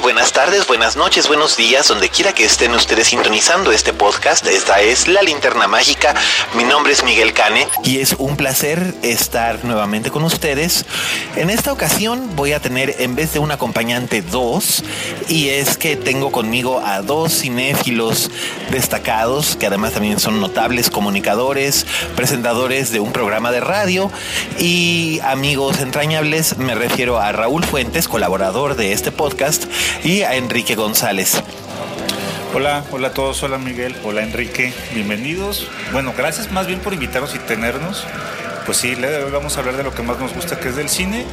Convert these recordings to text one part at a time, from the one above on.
Buenas tardes, buenas noches, buenos días, donde quiera que estén ustedes sintonizando este podcast. Esta es La Linterna Mágica. Mi nombre es Miguel Cane y es un placer estar nuevamente con ustedes. En esta ocasión voy a tener, en vez de un acompañante, dos. Y es que tengo conmigo a dos cinéfilos destacados, que además también son notables comunicadores, presentadores de un programa de radio y amigos entrañables. Me refiero a Raúl Fuentes, colaborador de este podcast, y a Enrique González. Hola, hola a todos, hola Miguel, hola Enrique, bienvenidos. Bueno, gracias más bien por invitarnos y tenernos. Pues sí, le vamos a hablar de lo que más nos gusta, que es del cine.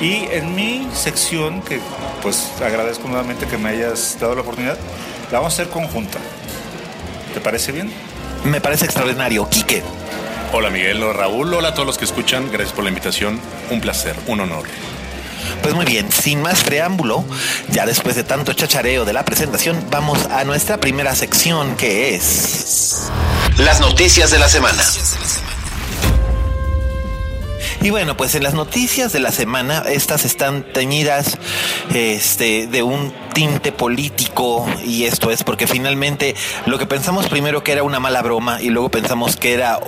Y en mi sección, que pues agradezco nuevamente que me hayas dado la oportunidad, la vamos a hacer conjunta. ¿Te parece bien? Me parece extraordinario. Quique, Hola Miguel, hola Raúl, hola a todos los que escuchan, gracias por la invitación, un placer, un honor. Pues muy bien, sin más preámbulo, ya después de tanto chachareo de la presentación, vamos a nuestra primera sección que es... Las noticias de la semana. Y bueno, pues en las noticias de la semana, estas están teñidas este, de un tinte político y esto es porque finalmente lo que pensamos primero que era una mala broma y luego pensamos que era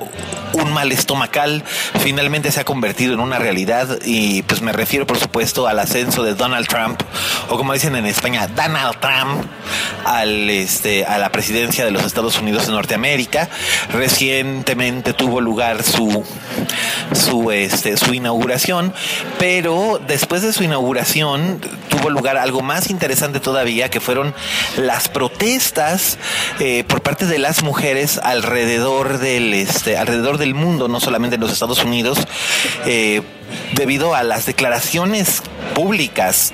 un mal estomacal, finalmente se ha convertido en una realidad y pues me refiero por supuesto al ascenso de Donald Trump o como dicen en España, Donald Trump al, este, a la presidencia de los Estados Unidos de Norteamérica. Recientemente tuvo lugar su, su, este, su inauguración, pero después de su inauguración tuvo lugar algo más interesante todavía, que fueron las protestas eh, por parte de las mujeres alrededor del, este, alrededor del mundo, no solamente en los Estados Unidos, eh, debido a las declaraciones públicas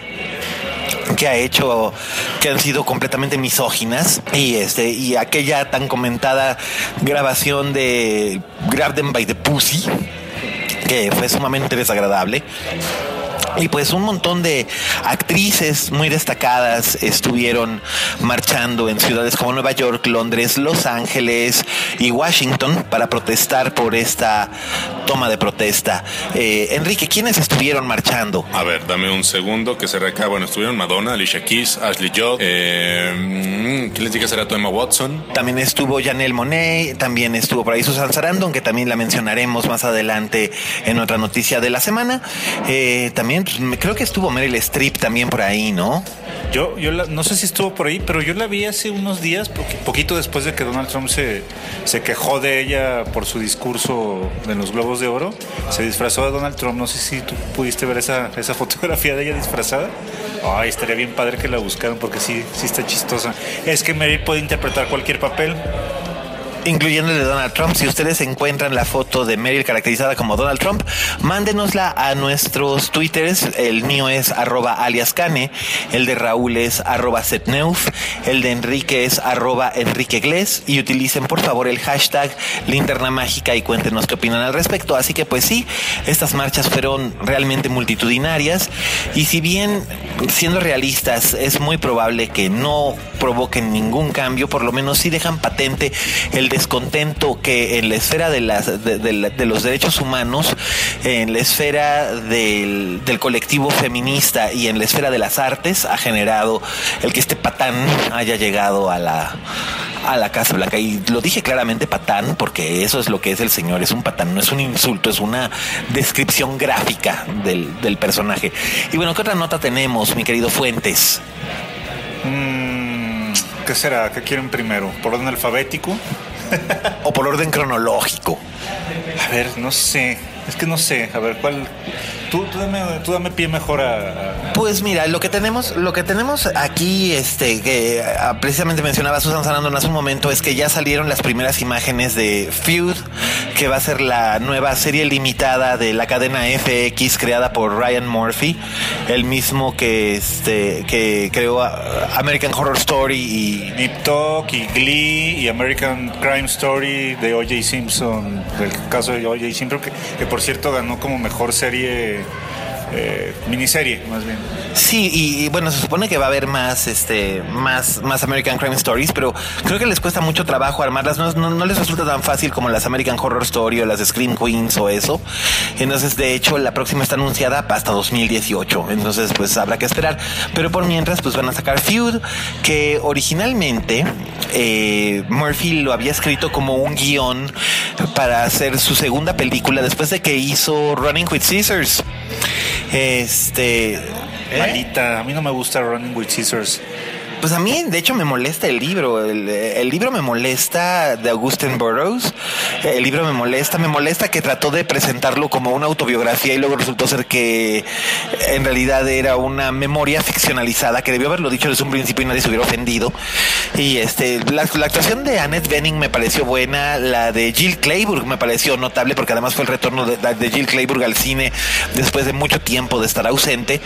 que ha hecho que han sido completamente misóginas y este y aquella tan comentada grabación de Grab Them by the Pussy que fue sumamente desagradable y pues un montón de actrices muy destacadas estuvieron marchando en ciudades como Nueva York, Londres, Los Ángeles y Washington para protestar por esta toma de protesta. Eh, Enrique, ¿quiénes estuvieron marchando? A ver, dame un segundo que se reacaba. Bueno, estuvieron Madonna, Alicia Keys, Ashley Judd, eh, mm, ¿quién les dije será tu Emma Watson? También estuvo Janelle Monet, también estuvo por ahí Susan Sarandon, que también la mencionaremos más adelante en otra noticia de la semana. Eh, también creo que estuvo Meryl Streep también por ahí, ¿no? Yo, yo la- no sé si estuvo por ahí, pero yo la vi hace unos días, poqui- poquito después de que Donald Trump se, se quejó de ella por su discurso en los Globos de Oro. Se disfrazó de Donald Trump. No sé si tú pudiste ver esa, esa fotografía de ella disfrazada. Ay, estaría bien padre que la buscaran porque sí, sí está chistosa. Es que Meryl puede interpretar cualquier papel. Incluyendo el de Donald Trump. Si ustedes encuentran la foto de Meryl caracterizada como Donald Trump, mándenosla a nuestros twitters. El mío es arroba aliascane, el de Raúl es arroba setneuf, el de Enrique es arroba enriquegles y utilicen por favor el hashtag linterna mágica y cuéntenos qué opinan al respecto. Así que pues sí, estas marchas fueron realmente multitudinarias y si bien siendo realistas es muy probable que no provoquen ningún cambio, por lo menos sí dejan patente el descontento que en la esfera de, las, de, los derechos humanos, en la esfera del, colectivo feminista y en la esfera de las artes ha generado el que este patán haya llegado a la a la Casa Blanca. Y lo dije claramente patán, porque eso es lo que es el señor, es un patán, no es un insulto, es una descripción gráfica del, del personaje. Y bueno, ¿qué otra nota tenemos, mi querido Fuentes? Mm, ¿Qué será? ¿Qué quieren primero? ¿Por orden alfabético? O por orden cronológico. A ver, no sé. Es que no sé. A ver, ¿cuál? Tú, tú, dame, tú dame pie mejor a, Pues mira, lo que tenemos, lo que tenemos aquí, este, que ah, precisamente mencionaba Susan Sarandon hace un momento, es que ya salieron las primeras imágenes de Feud, que va a ser la nueva serie limitada de la cadena FX creada por Ryan Murphy, el mismo que este, que creó American Horror Story y Nip Talk y Glee y American Crime Story de O.J. Simpson, del caso de O.J. Simpson, que, que por cierto ganó como mejor serie eh, miniserie, más bien. Sí, y, bueno, se supone que va a haber más, este, más, más American Crime Stories, pero creo que les cuesta mucho trabajo armarlas. No les resulta tan fácil como las American Horror Story o las Scream Queens o eso. Entonces, de hecho, la próxima está anunciada hasta 2018. Entonces, pues habrá que esperar. Pero por mientras, pues van a sacar Feud, que originalmente eh, Murphy lo había escrito como un guion para hacer su segunda película después de que hizo Running with Scissors. Este. Malita, a mí no me gusta Running with Scissors. Pues a mí, de hecho, me molesta el libro. El, libro me molesta de Augustin Burroughs. El libro me molesta. Me molesta que trató de presentarlo como una autobiografía y luego resultó ser que en realidad era una memoria ficcionalizada que debió haberlo dicho desde un principio y nadie se hubiera ofendido. Y este, la, actuación de Annette Bening me pareció buena. La de Jill Clayburgh me pareció notable porque además fue el retorno de, de Jill Clayburgh al cine después de mucho tiempo de estar ausente.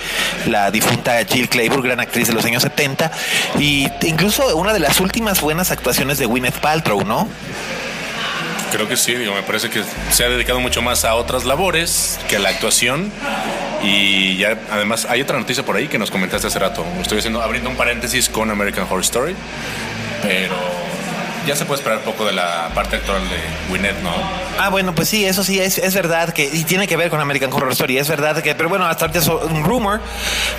La difunta Jill Clayburgh, gran actriz de los años 70. Y incluso una de las últimas buenas actuaciones de Gwyneth Paltrow, ¿no? Creo que sí, digo, me parece que se ha dedicado mucho más a otras labores que a la actuación. Y ya, además, hay otra noticia por ahí que nos comentaste hace rato. Estoy haciendo, abriendo un paréntesis con American Horror Story, pero ya se puede esperar poco de la parte actual de Winnet, ¿no? Ah, bueno, pues sí, eso sí, es, es, verdad que, y tiene que ver con American Horror Story, es verdad que, pero bueno, hasta ahorita es un rumor,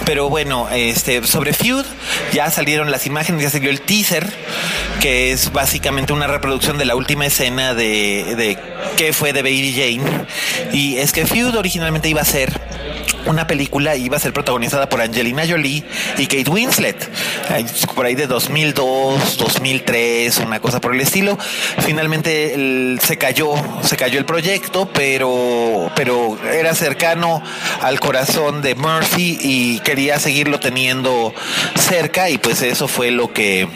pero bueno, este, sobre Feud, ya salieron las imágenes, ya salió el teaser, que es básicamente una reproducción de la última escena de, de qué fue de Baby Jane, y es que Feud originalmente iba a ser una película iba a ser protagonizada por Angelina Jolie y Kate Winslet, por ahí de 2002, 2003, una cosa por el estilo. Finalmente el, se cayó, se cayó el proyecto, pero, pero era cercano al corazón de Murphy y quería seguirlo teniendo cerca y pues eso fue lo que,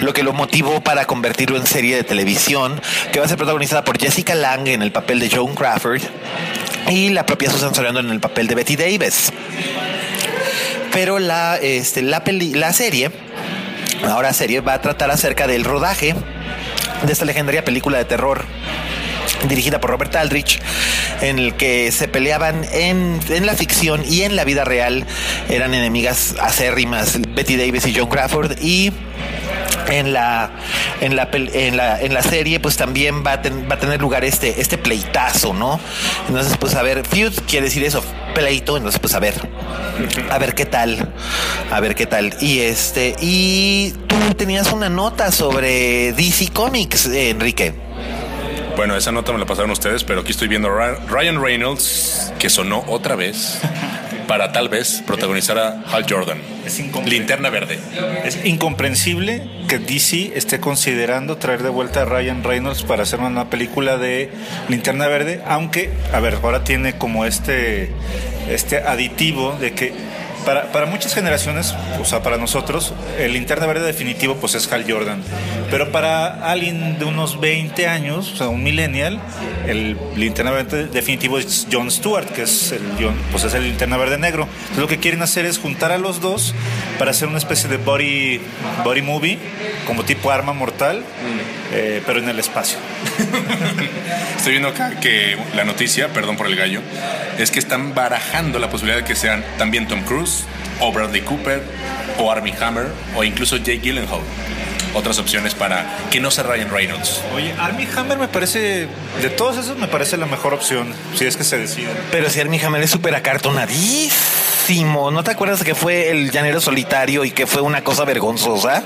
lo que lo motivó para convertirlo en serie de televisión que va a ser protagonizada por Jessica Lange en el papel de Joan Crawford y la propia Susan Sarandon en el papel de Betty Davis. Pero la, este, la, peli, la serie, ahora serie, va a tratar acerca del rodaje de esta legendaria película de terror dirigida por Robert Aldrich, en el que se peleaban en, en, la ficción y en la vida real. Eran enemigas acérrimas Betty Davis y John Crawford y en la en la en la en la serie pues también va a, va a tener lugar este este pleitazo no entonces pues a ver feud quiere decir eso pleito entonces pues a ver a ver qué tal a ver qué tal. Y este y tú tenías una nota sobre DC Comics eh, Enrique bueno, esa nota me la pasaron ustedes, pero aquí estoy viendo a Ryan Reynolds, que sonó otra vez para tal vez protagonizar a Hal Jordan. Es Linterna Verde. Es incomprensible que DC esté considerando traer de vuelta a Ryan Reynolds para hacer una película de Linterna Verde, aunque, a ver, ahora tiene como este, este aditivo de que para, para, muchas generaciones, o sea, para nosotros, el linterna verde definitivo pues es Hal Jordan. Pero para alguien de unos 20 años, o sea, un millennial, el linterna verde definitivo es John Stewart, que es el, pues es el linterna verde negro. Entonces lo que quieren hacer es juntar a los dos para hacer una especie de body, body movie, como tipo arma mortal, eh, pero en el espacio. Estoy viendo acá que la noticia, perdón por el gallo, es que están barajando la posibilidad de que sean también Tom Cruise o Bradley Cooper o Armie Hammer o incluso Jake Gyllenhaal. Otras opciones para que no sea Ryan Reynolds. Oye, Armie Hammer me parece, de todos esos me parece la mejor opción, si es que se decide. Pero si Armie Hammer es súper acartonadísimo, ¿no te acuerdas que fue el llanero solitario y que fue una cosa vergonzosa?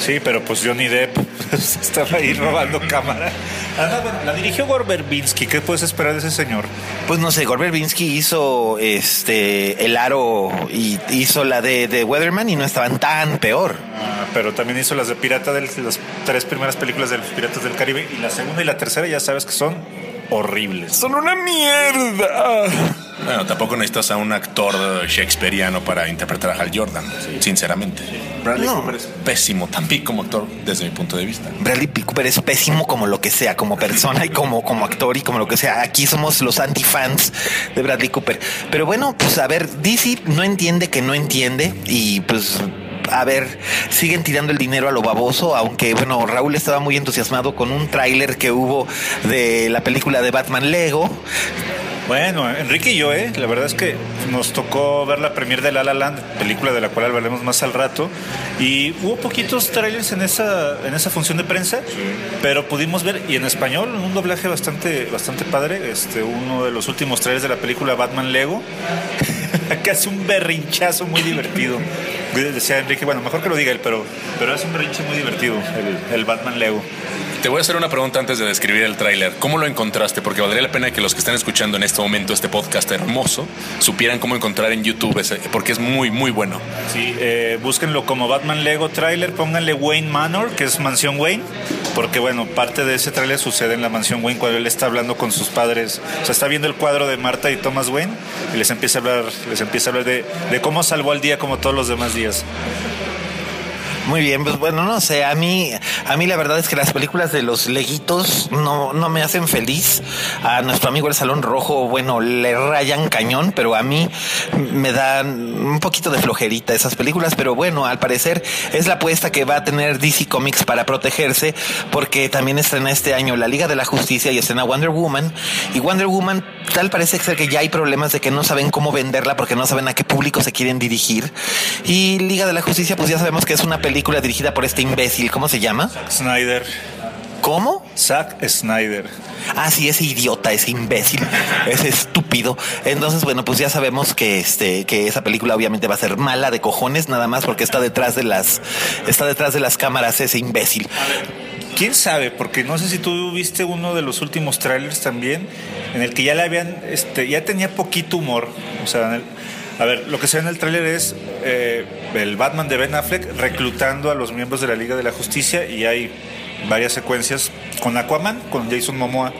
Sí, pero pues Johnny Depp estaba ahí robando cámara. Ah, bueno, la dirigió Gore Verbinski. ¿Qué puedes esperar de ese señor? Pues no sé, Gore Verbinski hizo este El Aro y hizo la de, de Weatherman y no estaban tan peor. Ah, pero también hizo las de Pirata del, las tres primeras películas de los Piratas del Caribe y la segunda y la tercera ya sabes que son horribles. Son una mierda. Bueno, tampoco necesitas a un actor shakespeariano para interpretar a Hal Jordan, sinceramente. Bradley No. Cooper es pésimo también como actor desde mi punto de vista. Bradley Cooper es pésimo como lo que sea, como persona y como, como actor y como lo que sea. Aquí somos los antifans de Bradley Cooper. Pero bueno, pues a ver, DC no entiende que no entiende y pues a ver, siguen tirando el dinero a lo baboso, aunque bueno, Raúl estaba muy entusiasmado con un tráiler que hubo de la película de Batman Lego. Bueno, Enrique y yo, ¿eh? la verdad es que nos tocó ver la premier de La La Land, película de la cual hablaremos más al rato, y hubo poquitos trailers en esa, en esa función de prensa, pero pudimos ver, y en español, un doblaje bastante, bastante padre, este, uno de los últimos trailers de la película Batman Lego, que hace un berrinchazo muy divertido. Decía Enrique, bueno, mejor que lo diga él, pero, pero es un berrinche muy divertido, el, el Batman Lego. Te voy a hacer una pregunta antes de describir el tráiler. ¿Cómo lo encontraste? Porque valdría la pena que los que están escuchando en este momento este podcast hermoso supieran cómo encontrar en YouTube ese, porque es muy, muy bueno. Sí, eh, búsquenlo como Batman Lego trailer, pónganle Wayne Manor, que es Mansión Wayne, porque bueno, parte de ese trailer sucede en la Mansión Wayne cuando él está hablando con sus padres, o sea, está viendo el cuadro de Marta y Thomas Wayne y les empieza a hablar, les empieza a hablar de, de cómo salvó al día como todos los demás días. Muy bien, pues bueno, no sé, a mí, a mí la verdad es que las películas de los leguitos no, no me hacen feliz. A nuestro amigo el Salón Rojo, bueno, le rayan cañón, pero a mí me dan un poquito de flojerita esas películas, pero bueno, al parecer es la apuesta que va a tener DC Comics para protegerse, porque también estrena este año la Liga de la Justicia y estrena Wonder Woman, y Wonder Woman tal parece ser que ya hay problemas de que no saben cómo venderla porque no saben a qué público se quieren dirigir. Y Liga de la Justicia, pues ya sabemos que es una película dirigida por este imbécil, ¿cómo se llama? Snyder, ¿Cómo? Zack Snyder. Ah, sí, ese idiota, ese imbécil, ese estúpido. Entonces, bueno, pues ya sabemos que este, que esa película obviamente va a ser mala de cojones, nada más porque está detrás de las, está detrás de las cámaras ese imbécil. ¿Quién sabe? Porque no sé si tú viste uno de los últimos trailers también, en el que ya le habían, este, ya tenía poquito humor. O sea, en el- a ver, lo que se ve en el tráiler es eh, el Batman de Ben Affleck reclutando a los miembros de la Liga de la Justicia y hay varias secuencias con Aquaman, con Jason Momoa.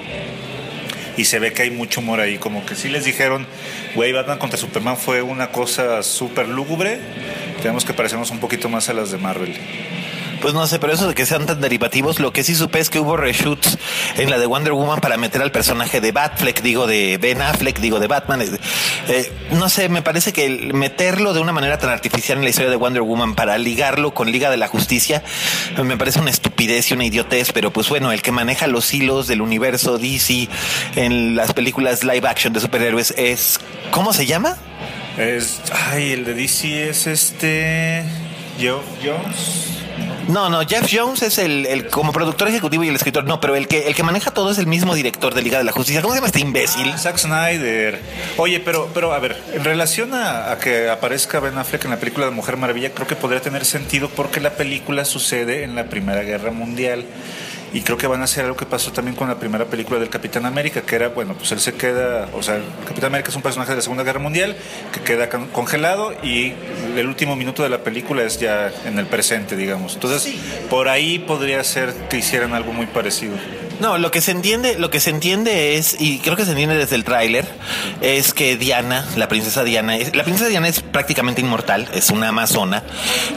Y se ve que hay mucho humor ahí, como que sí les dijeron, güey, Batman contra Superman fue una cosa súper lúgubre, tenemos que parecernos un poquito más a las de Marvel. Pues no sé, pero eso de que sean tan derivativos, lo que sí supe es que hubo reshoots en la de Wonder Woman para meter al personaje de Batfleck, digo de Ben Affleck, digo de Batman. Eh, no sé, me parece que meterlo de una manera tan artificial en la historia de Wonder Woman para ligarlo con Liga de la Justicia, me parece una estupidez y una idiotez, pero pues bueno, el que maneja los hilos del universo DC en las películas live action de superhéroes es, ¿cómo se llama? Es, ay, el de DC es este. Jones. No, no, Jeff Jones es el, el como productor ejecutivo y el escritor. No, pero el que el que maneja todo es el mismo director de Liga de la Justicia. ¿Cómo se llama este imbécil? Zack Snyder. Oye, pero, pero a ver, en relación a, a que aparezca Ben Affleck en la película de Mujer Maravilla, creo que podría tener sentido porque la película sucede en la Primera Guerra Mundial. Y creo que van a hacer algo que pasó también con la primera película del Capitán América, que era, bueno, pues él se queda, o sea, el Capitán América es un personaje de la Segunda Guerra Mundial que queda con- congelado y el último minuto de la película es ya en el presente, digamos. Entonces, por ahí podría ser que hicieran algo muy parecido. No, lo que se entiende, lo que se entiende es, y creo que se entiende desde el tráiler, es que Diana, la princesa Diana, es- la princesa Diana es prácticamente inmortal, es una amazona,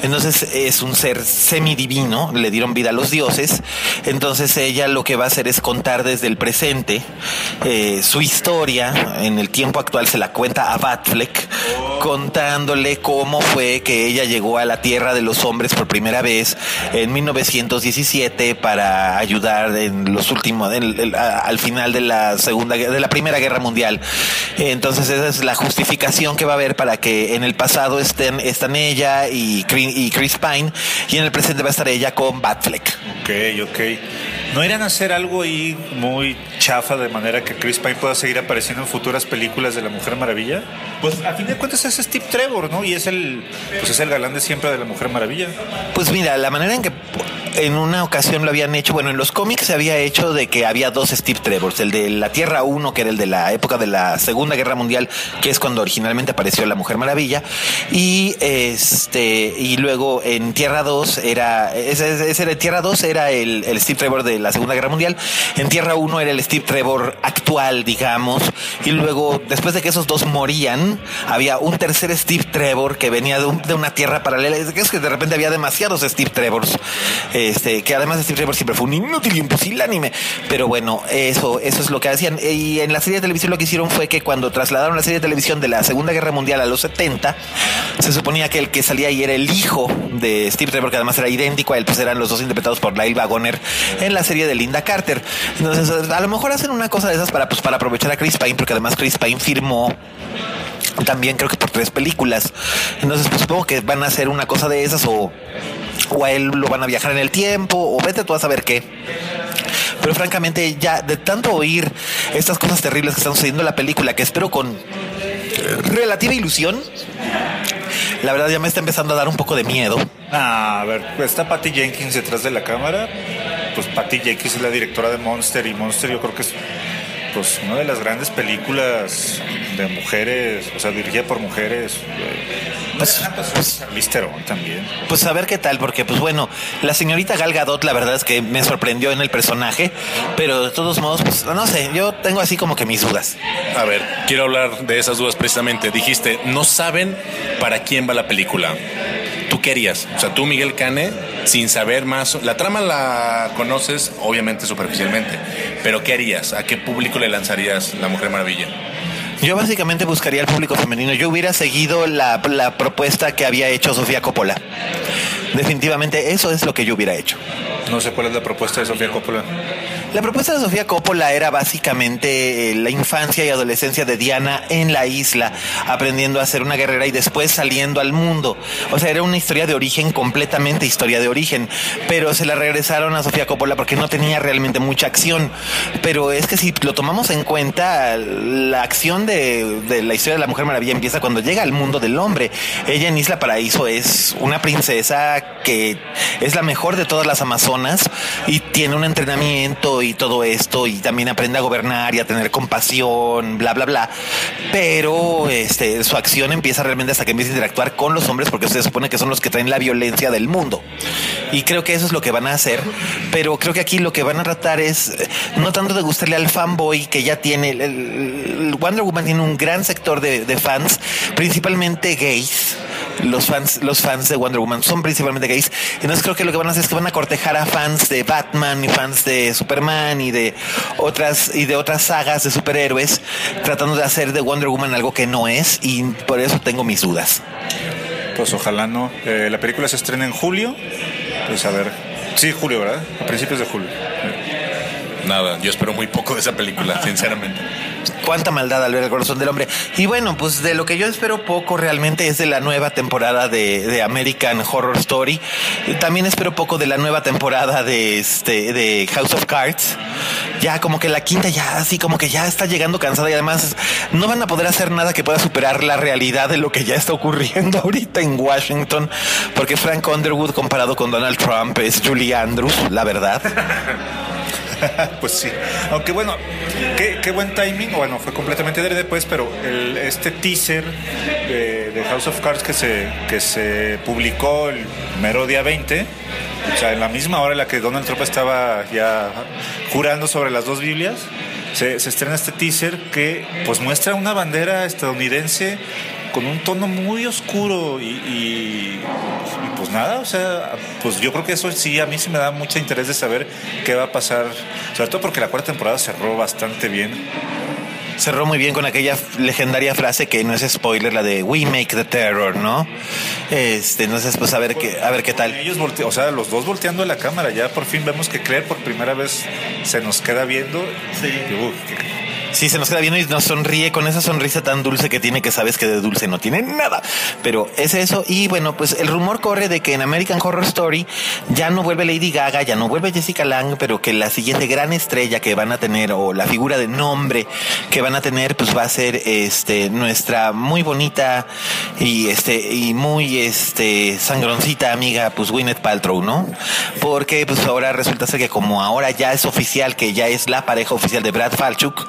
entonces es un ser semidivino, le dieron vida a los dioses, entonces ella lo que va a hacer es contar desde el presente eh, su historia, en el tiempo actual se la cuenta a Batfleck, contándole cómo fue que ella llegó a la tierra de los hombres por primera vez en 1917 para ayudar en los últimos, en el- al final de la segunda, de la primera guerra mundial. Entonces esa es la justificación que va a haber para que en el pasado estén, están ella y, y Chris Pine y en el presente va a estar ella con Batfleck. Ok, ok. ¿No irán a hacer algo ahí muy chafa de manera que Chris Pine pueda seguir apareciendo en futuras películas de la Mujer Maravilla? Pues a fin de cuentas es Steve Trevor, ¿no? Y es el, pues es el galán de siempre de la Mujer Maravilla. Pues mira, la manera en que en una ocasión lo habían hecho, bueno, en los cómics se había hecho de que había dos Steve Trevors, el de la Tierra 1, que era el de la época de la Segunda Guerra Mundial, que es cuando originalmente apareció la Mujer Maravilla, y este y luego en Tierra 2 era ese, ese Tierra 2 era el, Steve Trevor de la Segunda Guerra Mundial, en Tierra 1 era el Steve Trevor actual, digamos, y luego después de que esos dos morían, había un tercer Steve Trevor que venía de, de una tierra paralela, es que de repente había demasiados Steve Trevors. Este, que además Steve Trevor siempre fue un inútil y un pusilánime. Pero bueno, eso, eso es lo que hacían. Y en la serie de televisión lo que hicieron fue que cuando trasladaron la serie de televisión de la Segunda Guerra Mundial a los 70, se suponía que el que salía ahí era el hijo de Steve Trevor, que además era idéntico a él, pues eran los dos interpretados por Lyle Wagoner en la serie de Linda Carter. Entonces, a lo mejor hacen una cosa de esas para, pues, para aprovechar a Chris Pine, porque además Chris Pine firmó también creo que por tres películas. Entonces, pues supongo que van a hacer una cosa de esas o, o a él lo van a viajar en el tiempo o vete tú a saber qué. Pero francamente, ya de tanto oír estas cosas terribles que están sucediendo en la película, que espero con eh, relativa ilusión, la verdad ya me está empezando a dar un poco de miedo. Ah, a ver, está Patty Jenkins detrás de la cámara. Pues Patty Jenkins es la directora de Monster y Monster yo creo que es pues una de las grandes películas de mujeres, o sea, dirigida por mujeres. eh, Pues, pues, también. pues a ver qué tal, porque pues bueno, la señorita Gal Gadot la verdad es que me sorprendió en el personaje, pero de todos modos, pues no sé, yo tengo así como que mis dudas. A ver, quiero hablar de esas dudas precisamente. Dijiste, no saben para quién va la película. ¿Tú qué harías? O sea, tú, Miguel Cane, sin saber más. La trama la conoces, obviamente, superficialmente. Pero ¿qué harías? ¿A qué público le lanzarías La Mujer Maravilla? Yo básicamente buscaría al público femenino. Yo hubiera seguido la, la propuesta que había hecho Sofía Coppola. Definitivamente eso es lo que yo hubiera hecho. No sé cuál es la propuesta de Sofía Coppola. La propuesta de Sofía Coppola era básicamente eh, la infancia y adolescencia de Diana en la isla, aprendiendo a ser una guerrera y después saliendo al mundo. O sea, era una historia de origen, completamente historia de origen, pero se la regresaron a Sofía Coppola porque no tenía realmente mucha acción. Pero es que si lo tomamos en cuenta, la acción de, de la historia de la Mujer Maravilla empieza cuando llega al mundo del hombre. Ella en Isla Paraíso es una princesa que es la mejor de todas las amazonas y tiene un entrenamiento y todo esto y también aprende a gobernar y a tener compasión, bla, bla, bla. Pero este, su acción empieza realmente hasta que empieza a interactuar con los hombres porque se supone que son los que traen la violencia del mundo. Y creo que eso es lo que van a hacer. Pero creo que aquí lo que van a tratar es no tanto de gustarle al fanboy que ya tiene. el- el Wonder Woman tiene un gran sector de, de fans, principalmente gays. Los fans, los fans de Wonder Woman son principalmente gays. Entonces creo que lo que van a hacer es que van a cortejar a fans de Batman y fans de Superman y de otras y de otras sagas de superhéroes, tratando de hacer de Wonder Woman algo que no es, y por eso tengo mis dudas. Pues ojalá no. Eh, la película se estrena en julio. Pues a ver. Sí, julio, ¿verdad? A principios de julio. Nada, yo espero muy poco de esa película, sinceramente. cuánta maldad al ver el corazón del hombre. Y bueno, pues de lo que yo espero poco realmente es de la nueva temporada de, de American Horror Story. También espero poco de la nueva temporada de este de House of Cards. Ya como que la quinta ya así como que ya está llegando cansada y además no van a poder hacer nada que pueda superar la realidad de lo que ya está ocurriendo ahorita en Washington, porque Frank Underwood comparado con Donald Trump es Julie Andrews, la verdad. pues sí. Aunque bueno, qué, buen timing. Bueno, fue completamente de después, pero el- este teaser de, de House of Cards que se, que se publicó el mero día 20, o sea, en la misma hora en la que Donald Trump estaba ya jurando sobre las dos Biblias, se, se estrena este teaser que pues muestra una bandera estadounidense con un tono muy oscuro y, y- y, pues nada, o sea, pues yo creo que eso sí a mí sí me da mucho interés de saber qué va a pasar, sobre todo porque la cuarta temporada cerró bastante bien. cerró muy bien con aquella legendaria frase que no es spoiler, la de We make the terror, ¿no? Este, entonces, pues a ver qué, a ver qué tal. Ellos volte- o sea, los dos volteando a la cámara, ya por fin vemos que Claire por primera vez se nos queda viendo. Y, qué- Sí, se nos queda bien y nos sonríe con esa sonrisa tan dulce que tiene que sabes que de dulce no tiene nada. Pero es eso. Y bueno, pues el rumor corre de que en American Horror Story ya no vuelve Lady Gaga, ya no vuelve Jessica Lang, pero que la siguiente gran estrella que van a tener o la figura de nombre que van a tener, pues va a ser este nuestra muy bonita y este y muy este sangroncita amiga, pues Gwyneth Paltrow, ¿no? Porque pues ahora resulta ser que como ahora ya es oficial que ya es la pareja oficial de Brad Falchuk,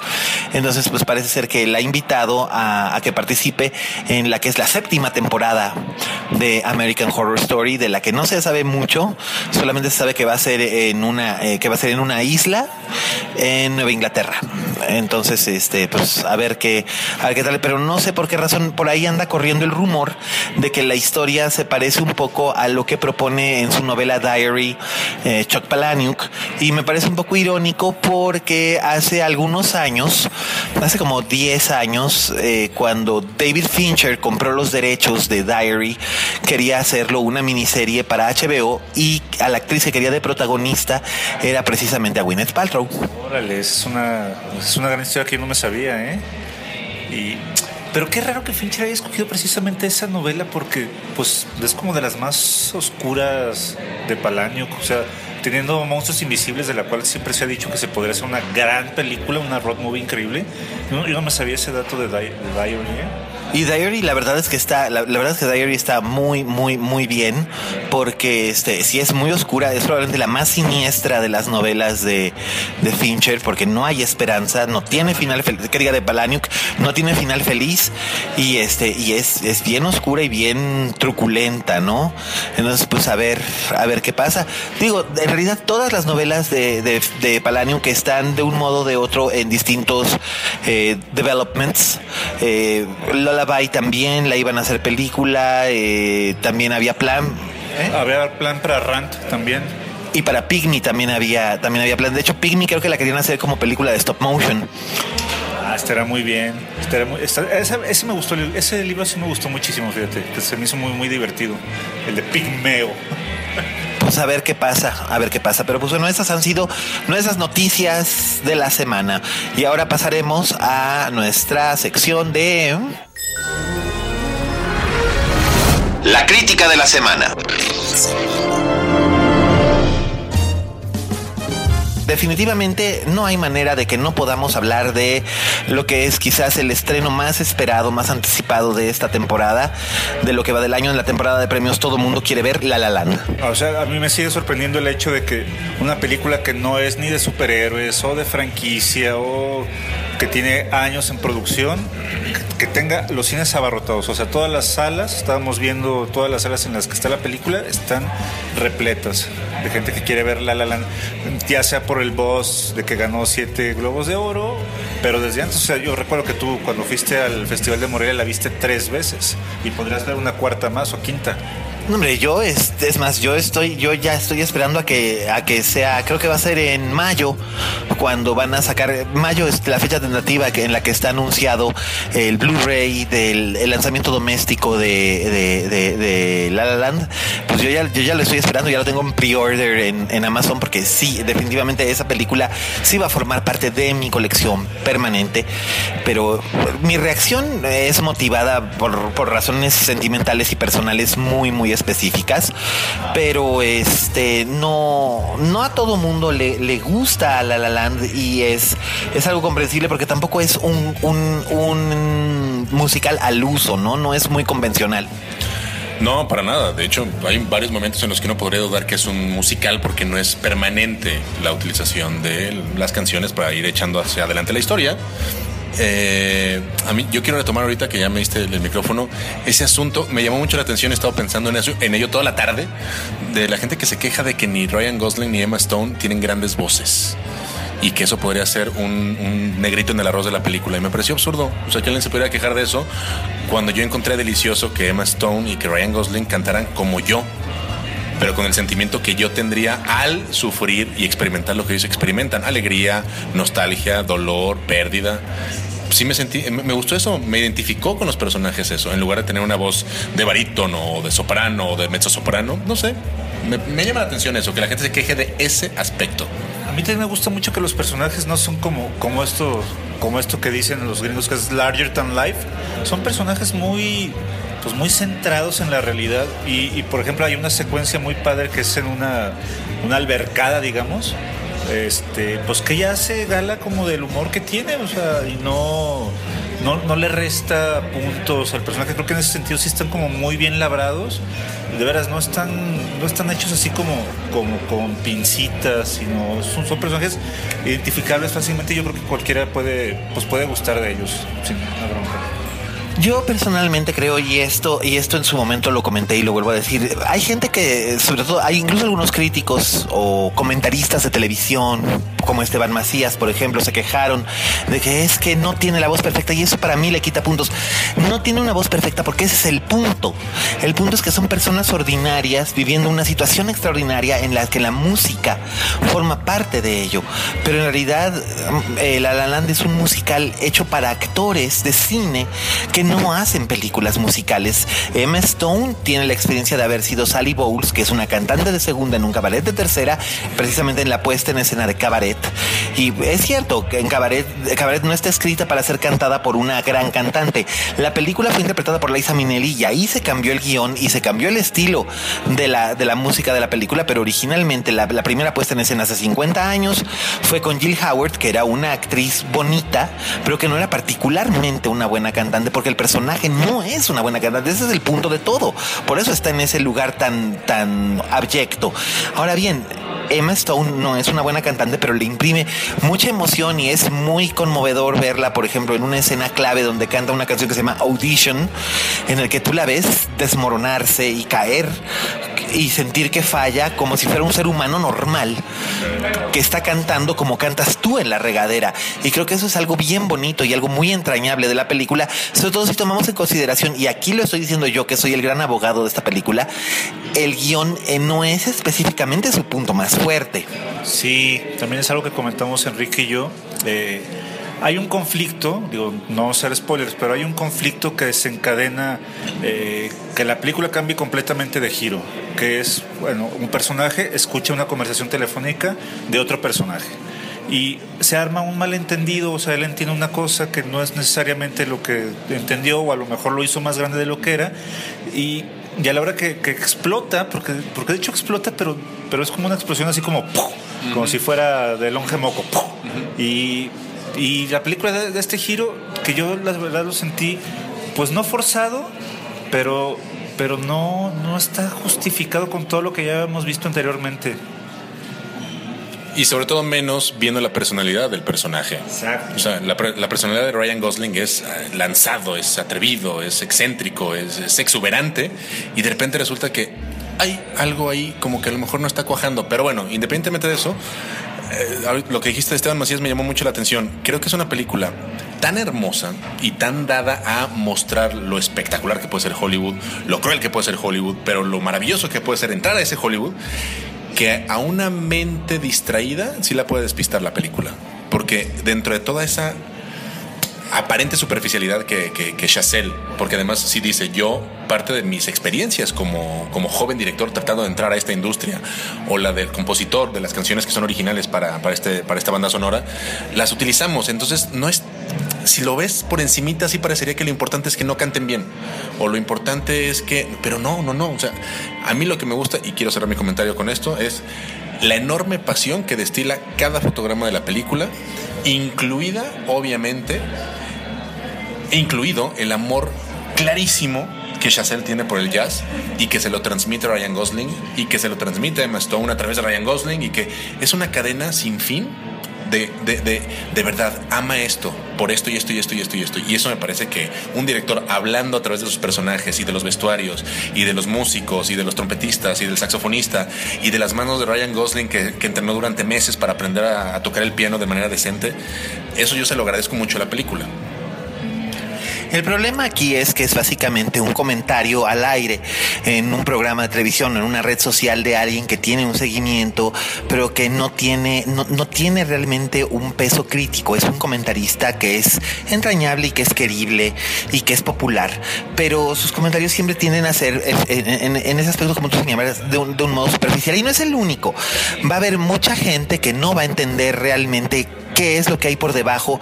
entonces, pues parece ser que la ha invitado a, que participe en la que es la séptima temporada de American Horror Story, de la que no se sabe mucho, solamente se sabe que va a ser en una, eh, que va a ser en una isla en Nueva Inglaterra. Entonces, este, pues a ver qué, a ver qué tal, pero no sé por qué razón por ahí anda corriendo el rumor de que la historia se parece un poco a lo que propone en su novela Diary eh, Chuck Palahniuk y me parece un poco irónico porque hace algunos años hace como 10 años, eh, cuando David Fincher compró los derechos de Diary, quería hacerlo una miniserie para HBO y a la actriz que quería de protagonista era precisamente a Gwyneth Paltrow. Es una, es una gran historia que yo no me sabía, ¿eh? Pero qué raro que Fincher haya escogido precisamente esa novela porque pues es como de las más oscuras de Palaño, o sea, teniendo Monstruos Invisibles, de la cual siempre se ha dicho que se podría hacer una gran película, una road movie increíble. Yo, no me sabía ese dato de, Diary. Y Diary, la verdad es que está, la, verdad es que Diary está muy, muy, muy bien, porque este, si es muy oscura, es probablemente la más siniestra de las novelas de, Fincher, porque no hay esperanza, no tiene final feliz, que diga de Palaniuk, no tiene final feliz, y este, y es, es bien oscura y bien truculenta, ¿no? Entonces, pues a ver, a ver qué pasa. Digo, en realidad todas las novelas de, de, de Palaniuk están de un modo o de otro en distintos eh, developments. Eh, Lullaby también la iban a hacer película, eh, también había plan. ¿eh? Había plan para Rant también. Y para Pygmy también había, también había plan. De hecho, Pygmy creo que la querían hacer como película de stop motion. Ah, estará muy bien. ese, me gustó, ese libro sí me gustó muchísimo, fíjate, se me hizo muy, muy divertido. El de Pigmeo. Pues a ver qué pasa, a ver qué pasa. Pero pues bueno, esas han sido nuestras noticias de la semana. Y ahora pasaremos a nuestra sección de... La crítica de la semana. definitivamente no hay manera de que no podamos hablar de lo que es quizás el estreno más esperado, más anticipado de esta temporada, de lo que va del año en la temporada de premios Todo Mundo Quiere Ver, La La Land. O sea, a mí me sigue sorprendiendo el hecho de que una película que no es ni de superhéroes o de franquicia o que tiene años en producción, que tenga los cines abarrotados. O sea, todas las salas, estábamos viendo todas las salas en las que está la película, están repletas de gente que quiere ver La La Land, ya sea por el boss de que ganó siete globos de oro, pero desde antes, o sea, yo recuerdo que tú cuando fuiste al Festival de Morelia la viste tres veces y podrías ver una cuarta más o quinta. No, hombre, yo es, es más, yo estoy, yo ya estoy esperando a que, a que sea, creo que va a ser en mayo, cuando van a sacar, mayo es la fecha tentativa en la que está anunciado el Blu-ray del lanzamiento doméstico de, de, La La Land. Pues yo ya, yo ya lo estoy esperando, ya lo tengo en pre-order en, en Amazon, porque sí, definitivamente esa película sí va a formar parte de mi colección permanente. Pero mi reacción es motivada por, por razones sentimentales y personales muy, muy específicas, pero este no, no a todo mundo le, le gusta La La Land y es, es algo comprensible porque tampoco es un, un, un musical al uso, ¿no? No es muy convencional. No, para nada. De hecho, hay varios momentos en los que no podría dudar que es un musical porque no es permanente la utilización de las canciones para ir echando hacia adelante la historia. Eh, a mí, yo quiero retomar ahorita que ya me diste el, micrófono. Ese asunto me llamó mucho la atención. He estado pensando en eso, en ello toda la tarde. De la gente que se queja de que ni Ryan Gosling ni Emma Stone tienen grandes voces y que eso podría ser un, negrito en el arroz de la película. Y me pareció absurdo. O sea, que alguien se pudiera quejar de eso cuando yo encontré delicioso que Emma Stone y que Ryan Gosling cantaran como yo, pero con el sentimiento que yo tendría al sufrir y experimentar lo que ellos experimentan. Alegría, nostalgia, dolor, pérdida sí me sentí, me gustó eso, me identificó con los personajes eso, en lugar de tener una voz de barítono de soprano o de mezzo soprano, no sé, me, llama la atención eso, que la gente se queje de ese aspecto. mí también me gusta mucho que los personajes no son como, como esto, como esto que dicen los gringos que es larger than life. Son personajes muy pues muy centrados en la realidad y, por ejemplo hay una secuencia muy padre que es en una, una albercada digamos este pues que ella hace gala como del humor que tiene o sea y no no, le resta puntos al personaje. Creo que en ese sentido sí están como muy bien labrados. De veras, no están, no están hechos así como, como con pincitas, sino son, son personajes identificables fácilmente. Yo creo que cualquiera puede, pues puede gustar de ellos sin yo personalmente creo, y esto, y esto en su momento lo comenté y lo vuelvo a decir, hay gente que, sobre todo, hay incluso algunos críticos o comentaristas de televisión, como Esteban Macías, por ejemplo, se quejaron de que es que no tiene la voz perfecta y eso para mí le quita puntos. No tiene una voz perfecta porque ese es el punto. El punto es que son personas ordinarias viviendo una situación extraordinaria en la que la música forma parte de ello. Pero en realidad, eh, La La Land es un musical hecho para actores de cine que no hacen películas musicales. Emma Stone tiene la experiencia de haber sido Sally Bowles, que es una cantante de segunda en un cabaret de tercera, precisamente en la puesta en escena de cabaret. Y es cierto que en cabaret, cabaret no está escrita para ser cantada por una gran cantante. La película fue interpretada por Liza Minnelli y ahí se cambió el guion y se cambió el estilo de la, de la música de la película, pero originalmente la, la primera puesta en escena hace 50 años fue con Jill Howard, que era una actriz bonita, pero que no era particularmente una buena cantante porque el personaje no es una buena cantante. Ese es el punto de todo. Por eso está en ese lugar tan, tan abyecto. Ahora bien, Emma Stone no es una buena cantante, pero le imprime mucha emoción y es muy conmovedor verla, por ejemplo, en una escena clave donde canta una canción que se llama Audition, en el que tú la ves desmoronarse y caer y sentir que falla como si fuera un ser humano normal que está cantando como cantas tú en la regadera. Y creo que eso es algo bien bonito y algo muy entrañable de la película, sobre todo si tomamos en consideración, y aquí lo estoy diciendo yo que soy el gran abogado de esta película, el guion eh, no es específicamente su punto más fuerte. Sí, también es algo que comentamos Enrique y yo. Eh, hay un conflicto, digo, no ser spoilers, pero hay un conflicto que desencadena eh, que la película cambie completamente de giro, que es, bueno, un personaje escucha una conversación telefónica de otro personaje y se arma un malentendido, o sea, él entiende una cosa que no es necesariamente lo que entendió o a lo mejor lo hizo más grande de lo que era y, a la hora que, explota, porque, porque de hecho explota, pero, pero es como una explosión así como, como si fuera de longe moco, y y la película de, este giro, que yo la verdad lo sentí, pues no forzado, pero, pero no, no está justificado con todo lo que ya hemos visto anteriormente. Y sobre todo menos viendo la personalidad del personaje. Exacto. O sea, la, personalidad de Ryan Gosling es eh, lanzado, es atrevido, es excéntrico, es, es, exuberante. Y de repente resulta que hay algo ahí como que a lo mejor no está cuajando. Pero bueno, independientemente de eso, eh, lo que dijiste de Esteban Macías me llamó mucho la atención. Creo que es una película tan hermosa y tan dada a mostrar lo espectacular que puede ser Hollywood, lo cruel que puede ser Hollywood, pero lo maravilloso que puede ser entrar a ese Hollywood, que a una mente distraída sí la puede despistar la película. Porque dentro de toda esa aparente superficialidad que, que, que porque además sí dice, yo parte de mis experiencias como, como joven director tratando de entrar a esta industria, o la del compositor de las canciones que son originales para, para, este, para esta banda sonora, las utilizamos. Entonces, no es si lo ves por encimita, sí parecería que lo importante es que no canten bien. O lo importante es que. Pero no, no, no. O sea, a mí lo que me gusta, y quiero cerrar mi comentario con esto, es la enorme pasión que destila cada fotograma de la película, incluida, obviamente, incluido el amor clarísimo que Chazelle tiene por el jazz y que se lo transmite Ryan Gosling y que se lo transmite Emma Stone a través de Ryan Gosling y que es una cadena sin fin de, de, de, verdad ama esto, por esto y esto y esto y esto y esto. Y eso me parece que un director hablando a través de sus personajes y de los vestuarios y de los músicos y de los trompetistas y del saxofonista y de las manos de Ryan Gosling que, que entrenó durante meses para aprender a, a tocar el piano de manera decente, eso yo se lo agradezco mucho a la película. El problema aquí es que es básicamente un comentario al aire en un programa de televisión, en una red social de alguien que tiene un seguimiento, pero que no tiene, no, no tiene realmente un peso crítico. Es un comentarista que es entrañable y que es querible y que es popular, pero sus comentarios siempre tienden a ser en, ese aspecto, como tú un, de un modo superficial. Y no es el único. Va a haber mucha gente que no va a entender realmente qué es lo que hay por debajo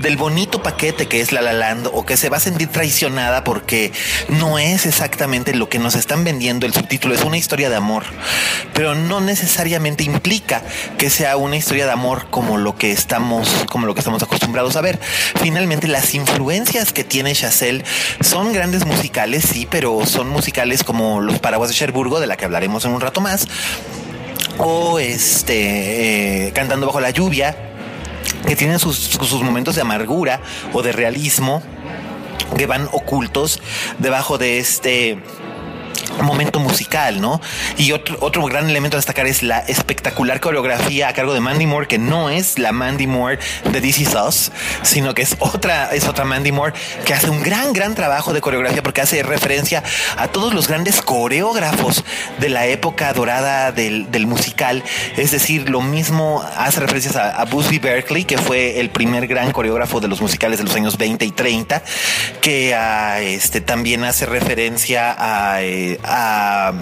del bonito paquete que es La La Land o que se va a sentir traicionada porque no es exactamente lo que nos están vendiendo. El subtítulo es una historia de amor pero no necesariamente implica que sea una historia de amor como lo que estamos como lo que estamos acostumbrados a ver. Finalmente las influencias que tiene Chazelle son grandes musicales sí pero son musicales como Los Paraguas de Cherburgo de la que hablaremos en un rato más o este eh, cantando bajo la lluvia que tienen sus, sus momentos de amargura o de realismo que van ocultos debajo de este momento musical, ¿no? Y otro, otro gran elemento a destacar es la espectacular coreografía a cargo de Mandy Moore, que no es la Mandy Moore de DC Sauce, sino que es otra, es otra Mandy Moore que hace un gran, gran trabajo de coreografía porque hace referencia a todos los grandes coreógrafos de la época dorada del, del musical. Es decir, lo mismo hace referencias a, a Busby Berkeley, que fue el primer gran coreógrafo de los musicales de los años 20 y 30, que a, este, también hace referencia a... Eh, a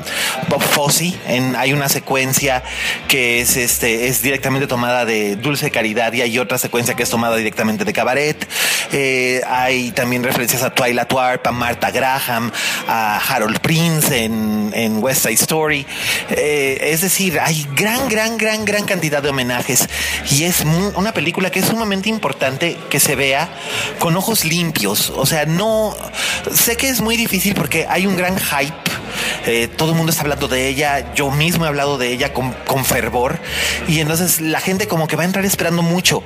Bob Fosse. En, hay una secuencia que es, este, es directamente tomada de Dulce Caridad y hay otra secuencia que es tomada directamente de Cabaret. Eh, hay también referencias a Twyla Twarp, a Martha Graham, a Harold Prince en, West Side Story. Eh, es decir, hay gran, gran, gran, gran cantidad de homenajes y es una película que es sumamente importante que se vea con ojos limpios. O sea, no sé que es muy difícil porque hay un gran hype eh, todo el mundo está hablando de ella, yo mismo he hablado de ella con, fervor y entonces la gente como que va a entrar esperando mucho.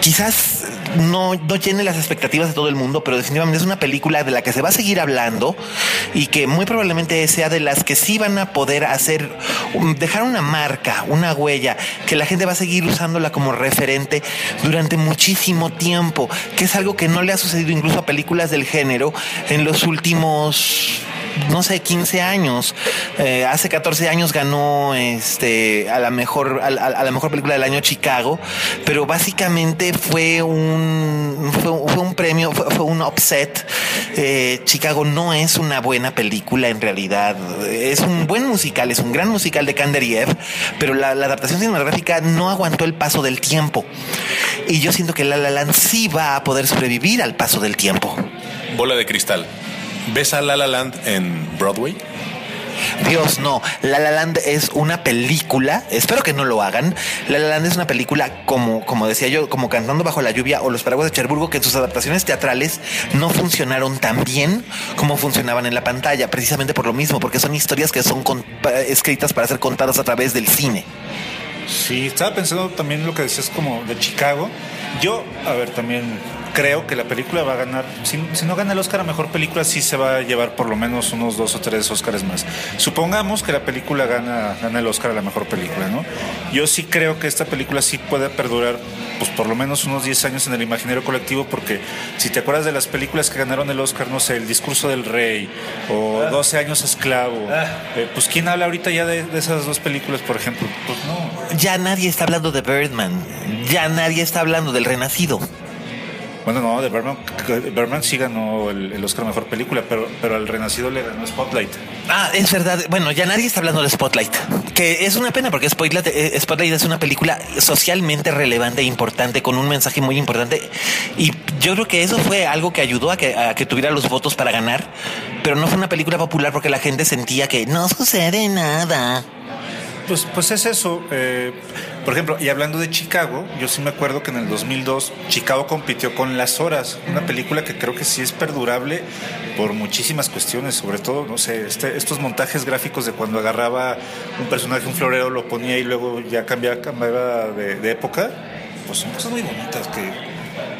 Quizás no, no llene las expectativas de todo el mundo, pero definitivamente es una película de la que se va a seguir hablando y que muy probablemente sea de las que sí van a poder hacer, dejar una marca, una huella, que la gente va a seguir usándola como referente durante muchísimo tiempo, que es algo que no le ha sucedido incluso a películas del género en los últimos no sé, 15 años. Eh, hace 14 años ganó este a la mejor a, la mejor película del año Chicago, pero básicamente fue un fue, un premio, fue, un upset. Eh, Chicago no es una buena película en realidad. Es un buen musical, es un gran musical de Kanderiev, pero la, la adaptación cinematográfica no aguantó el paso del tiempo. Y yo siento que La La Land sí va a poder sobrevivir al paso del tiempo. Bola de cristal. ¿Ves a La La Land en Broadway? Dios, no. La La Land es una película. Espero que no lo hagan. La La Land es una película como, como decía yo, como Cantando bajo la lluvia o Los paraguas de Cherburgo, que en sus adaptaciones teatrales no funcionaron tan bien como funcionaban en la pantalla, precisamente por lo mismo, porque son historias que son escritas para ser contadas a través del cine. Sí, estaba pensando también lo que decías como de Chicago. Yo, a ver, también creo que la película va a ganar, si, no gana el Oscar a Mejor Película, sí se va a llevar por lo menos unos dos o tres Oscars más. Supongamos que la película gana, gana el Oscar a la Mejor Película, ¿no? Yo sí creo que esta película sí puede perdurar pues por lo menos unos 10 años en el imaginario colectivo, porque si te acuerdas de las películas que ganaron el Oscar, no sé, El discurso del rey o 12 ah. años esclavo, ah. eh, pues ¿quién habla ahorita ya de, de, esas dos películas, por ejemplo? Pues no. Ya nadie está hablando de Birdman, ya nadie está hablando del Renacido. Bueno, no, de Berman, Berman sí ganó el, Oscar Mejor Película, pero, pero al Renacido le ganó Spotlight. Ah, es verdad. Bueno, ya nadie está hablando de Spotlight, que es una pena porque Spotlight, eh, Spotlight es una película socialmente relevante e importante, con un mensaje muy importante. Y yo creo que eso fue algo que ayudó a que, a que tuviera los votos para ganar, pero no fue una película popular porque la gente sentía que no sucede nada. Pues, pues es eso. Eh, por ejemplo, y hablando de Chicago, yo sí me acuerdo que en el 2002 Chicago compitió con Las Horas, una película que creo que sí es perdurable por muchísimas cuestiones, sobre todo, no sé, este, estos montajes gráficos de cuando agarraba un personaje, un florero, lo ponía y luego ya cambiaba, cambiaba de, de época, pues son cosas muy bonitas que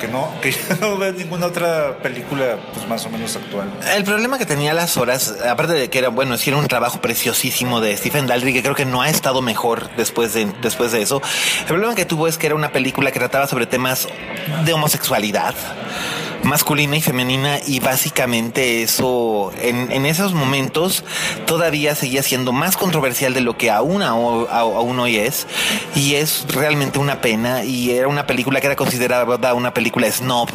que no, que no veo ninguna otra película pues más o menos actual. El problema que tenía las horas, aparte de que era bueno, hicieron un trabajo preciosísimo de Stephen Daldry, que creo que no ha estado mejor después de, después de eso. El problema que tuvo es que era una película que trataba sobre temas de homosexualidad masculina y femenina y básicamente eso en, en esos momentos todavía seguía siendo más controversial de lo que aún, aún hoy es y es realmente una pena y era una película que era considerada una película snob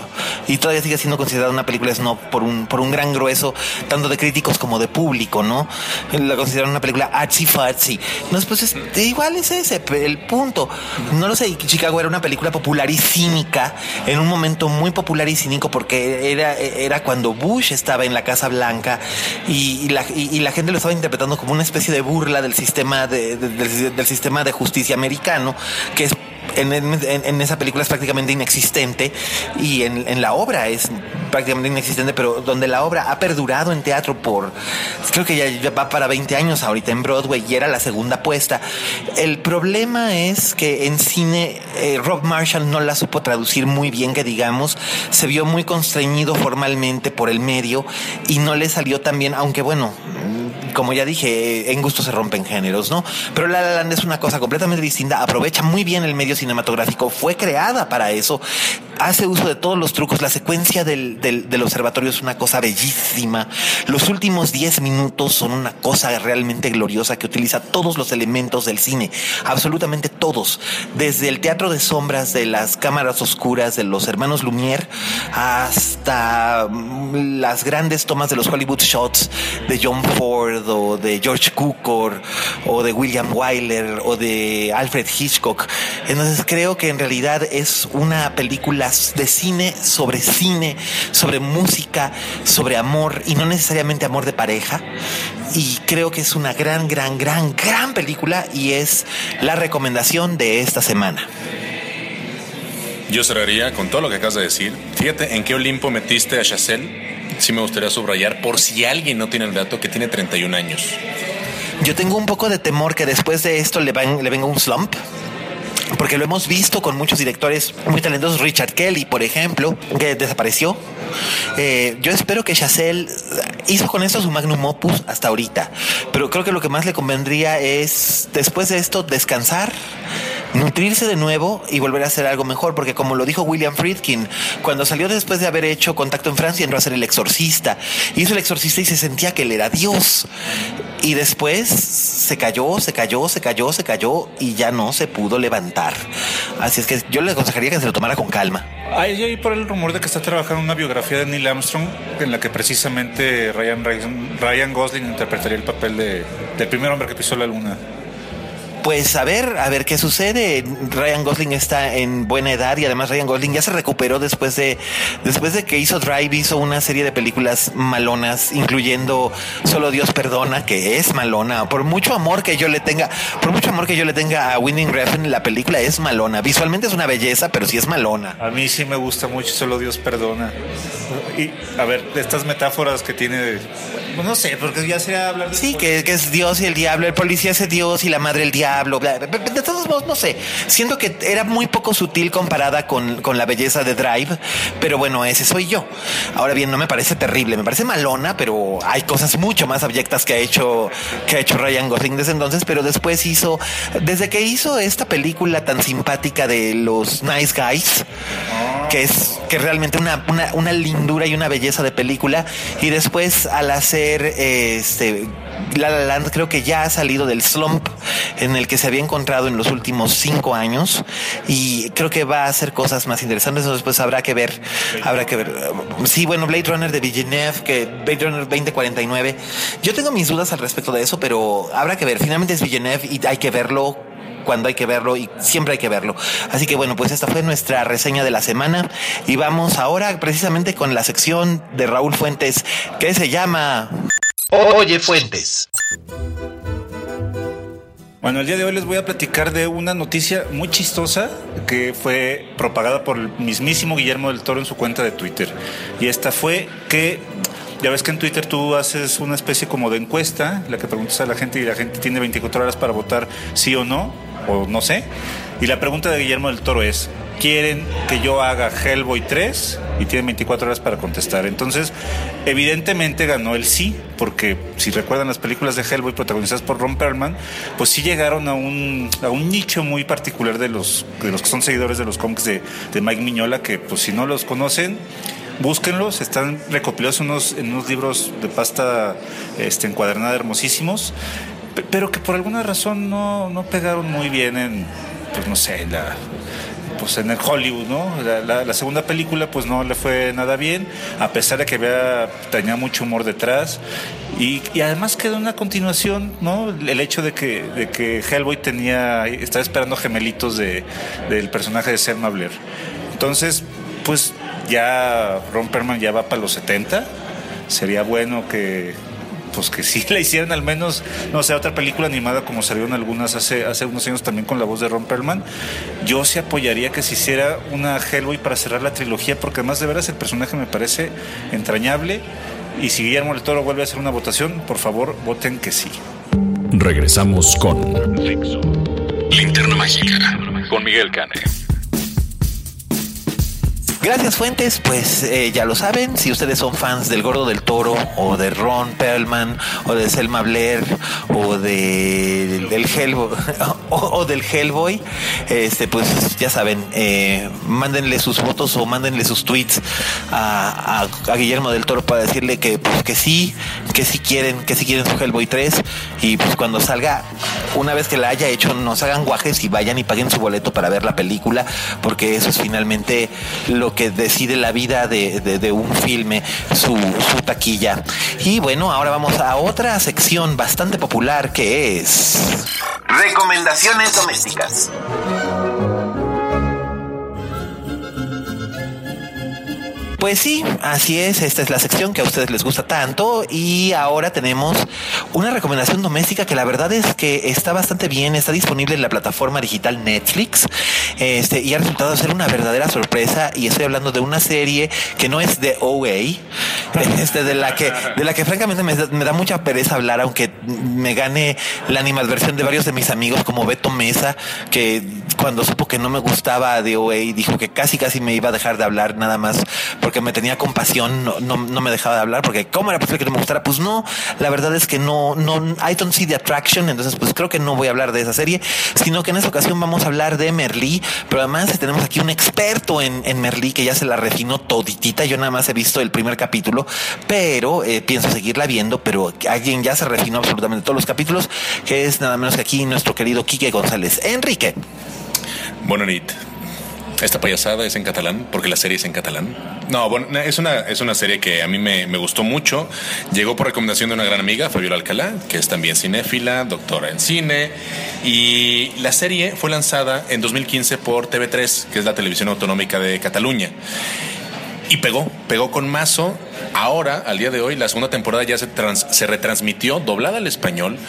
y todavía sigue siendo considerada una película snob por un, por un gran grueso tanto de críticos como de público, ¿no? La consideran una película artsy fartsy. No, pues es, igual es ese el punto. No lo sé, Chicago era una película popular y cínica en un momento muy popular y cínico porque era, era cuando Bush estaba en la Casa Blanca y, la, y, la, gente lo estaba interpretando como una especie de burla del sistema de, del sistema de justicia americano, que es en, esa película es prácticamente inexistente y en, la obra es prácticamente inexistente, pero donde la obra ha perdurado en teatro por, creo que ya, va para 20 años ahorita en Broadway y era la segunda puesta. El problema es que en cine eh, Rob Marshall no la supo traducir muy bien, que digamos, se vio muy constreñido formalmente por el medio y no le salió tan bien, aunque bueno, como ya dije, en gusto se rompen géneros, ¿no? Pero La La Land es una cosa completamente distinta, aprovecha muy bien el medio cinematográfico, fue creada para eso, hace uso de todos los trucos, la secuencia del, del, observatorio es una cosa bellísima, los últimos 10 minutos son una cosa realmente gloriosa que utiliza todos los elementos del cine, absolutamente todos, desde el teatro de sombras de las cámaras oscuras de los hermanos Lumière hasta mm, las grandes tomas de los Hollywood shots de John Ford, o de George Cukor o de William Wyler o de Alfred Hitchcock. Entonces creo que en realidad es una película de cine sobre cine, sobre música, sobre amor y no necesariamente amor de pareja. Y creo que es una gran, gran, gran, gran película y es la recomendación de esta semana. Yo cerraría con todo lo que acabas de decir. Fíjate en qué Olimpo metiste a Chazelle sí me gustaría subrayar, por si alguien no tiene el dato, que tiene 31 años. Yo tengo un poco de temor que después de esto le, le venga un slump porque lo hemos visto con muchos directores muy talentosos, Richard Kelly, por ejemplo, que desapareció. Eh, yo espero que Chazelle hizo con esto su magnum opus hasta ahorita, pero creo que lo que más le convendría es, después de esto, descansar, nutrirse de nuevo y volver a hacer algo mejor, porque como lo dijo William Friedkin, cuando salió después de haber hecho contacto en Francia, entró a ser el exorcista, hizo el exorcista y se sentía que él era Dios. Y después se cayó, se cayó, se cayó, se cayó y ya no se pudo levantar. Así es que yo le aconsejaría que se lo tomara con calma. Hay ahí por el rumor de que está trabajando una biografía de Neil Armstrong en la que precisamente Ryan, Ryan Gosling interpretaría el papel de, del primer hombre que pisó la luna pues a ver, a ver qué sucede. Ryan Gosling está en buena edad y además Ryan Gosling ya se recuperó después de después de que hizo Drive, hizo una serie de películas malonas, incluyendo Solo Dios perdona, que es malona. Por mucho amor que yo le tenga, por mucho amor que yo le tenga a Winning Refn, la película es malona. Visualmente es una belleza, pero sí es malona. A mí sí me gusta mucho Solo Dios perdona. Y a ver, estas metáforas que tiene, pues no sé, porque ya sería hablar de Sí, que, que es Dios y el diablo, el policía es Dios y la madre el diablo de todos modos, no sé. Siento que era muy poco sutil comparada con, con la belleza de Drive, pero bueno, ese soy yo. Ahora bien, no me parece terrible, me parece malona, pero hay cosas mucho más abyectas que ha hecho, que ha hecho Ryan Gosling desde entonces, pero después hizo, desde que hizo esta película tan simpática de los Nice Guys, que es que realmente una, una, una lindura y una belleza de película, y después al hacer este la La Land creo que ya ha salido del slump en el que se había encontrado en los últimos cinco años y creo que va a hacer cosas más interesantes. Después habrá que ver, habrá que ver. Sí, bueno, Blade Runner de Villeneuve, que Blade Runner 2049. Yo tengo mis dudas al respecto de eso, pero habrá que ver. Finalmente es Villeneuve y hay que verlo cuando hay que verlo y siempre hay que verlo. Así que bueno, pues esta fue nuestra reseña de la semana y vamos ahora precisamente con la sección de Raúl Fuentes que se llama Oye Fuentes. Bueno, el día de hoy les voy a platicar de una noticia muy chistosa que fue propagada por el mismísimo Guillermo del Toro en su cuenta de Twitter. Y esta fue que ya ves que en Twitter tú haces una especie como de encuesta, la que preguntas a la gente y la gente tiene 24 horas para votar sí o no, o no sé. Y la pregunta de Guillermo del Toro es, quieren que yo haga Hellboy 3 y tienen 24 horas para contestar. Entonces, evidentemente ganó el sí, porque si recuerdan las películas de Hellboy protagonizadas por Ron Perlman, pues sí llegaron a un, a un nicho muy particular de los, de los que son seguidores de los cómics de, de Mike Miñola, que pues si no los conocen, búsquenlos, están recopilados en unos, en unos libros de pasta este, encuadernada hermosísimos, pero que por alguna razón no, no pegaron muy bien en, pues no sé, en la pues en el Hollywood, ¿no? La, segunda película pues no le fue nada bien, a pesar de que había, tenía mucho humor detrás. Y, además quedó una continuación, ¿no? El hecho de que, de que Hellboy tenía, estaba esperando gemelitos de, del personaje de Selma Blair. Entonces, pues ya Ron Perlman ya va para los 70. Sería bueno que, pues que sí le hicieran al menos, no sé, otra película animada como salieron algunas hace, hace unos años también con la voz de Ron Perlman. Yo sí apoyaría que se hiciera una Hellboy para cerrar la trilogía, porque además de veras el personaje me parece entrañable. Y si Guillermo del Toro vuelve a hacer una votación, por favor, voten que sí. Regresamos con Linterna Mágica con Miguel Cane. Gracias Fuentes, pues eh, ya lo saben, si ustedes son fans del Gordo del Toro o de Ron Perlman o de Selma Blair o de, del Hellboy o, del Hellboy, este pues ya saben, eh, mándenle sus votos o mándenle sus tweets a, Guillermo del Toro para decirle que pues que sí, que sí quieren, que sí quieren su Hellboy 3 y pues cuando salga, una vez que la haya hecho, nos hagan guajes y vayan y paguen su boleto para ver la película, porque eso es finalmente lo que decide la vida de, un filme, su, su taquilla. Y bueno, ahora vamos a otra sección bastante popular que es... Recomendaciones domésticas. Pues sí, así es. Esta es la sección que a ustedes les gusta tanto. Y ahora tenemos una recomendación doméstica que la verdad es que está bastante bien. Está disponible en la plataforma digital Netflix. Este, y ha resultado ser una verdadera sorpresa. Y estoy hablando de una serie que no es de OA, este, de la que, de la que francamente me, da mucha pereza hablar, aunque me gane la animadversión de varios de mis amigos, como Beto Mesa, que cuando supo que no me gustaba de OA, dijo que casi casi me iba a dejar de hablar nada más porque me tenía compasión, no, no, me dejaba de hablar, porque ¿cómo era posible que no me gustara? Pues no, la verdad es que no, no, I don't see the attraction, entonces pues creo que no voy a hablar de esa serie, sino que en esta ocasión vamos a hablar de Merlí, pero además tenemos aquí un experto en, en Merlí que ya se la refinó toditita, yo nada más he visto el primer capítulo, pero eh, pienso seguirla viendo, pero alguien ya se refinó absolutamente todos los capítulos, que es nada menos que aquí nuestro querido Quique González. Enrique. Buenas esta payasada es en catalán, porque la serie es en catalán. No, bueno, es una, es una serie que a mí me, gustó mucho. Llegó por recomendación de una gran amiga, Fabiola Alcalá, que es también cinéfila, doctora en cine. Y la serie fue lanzada en 2015 por TV3, que es la televisión autonómica de Cataluña. Y pegó, pegó con mazo. Ahora, al día de hoy, la segunda temporada ya se, se retransmitió doblada al español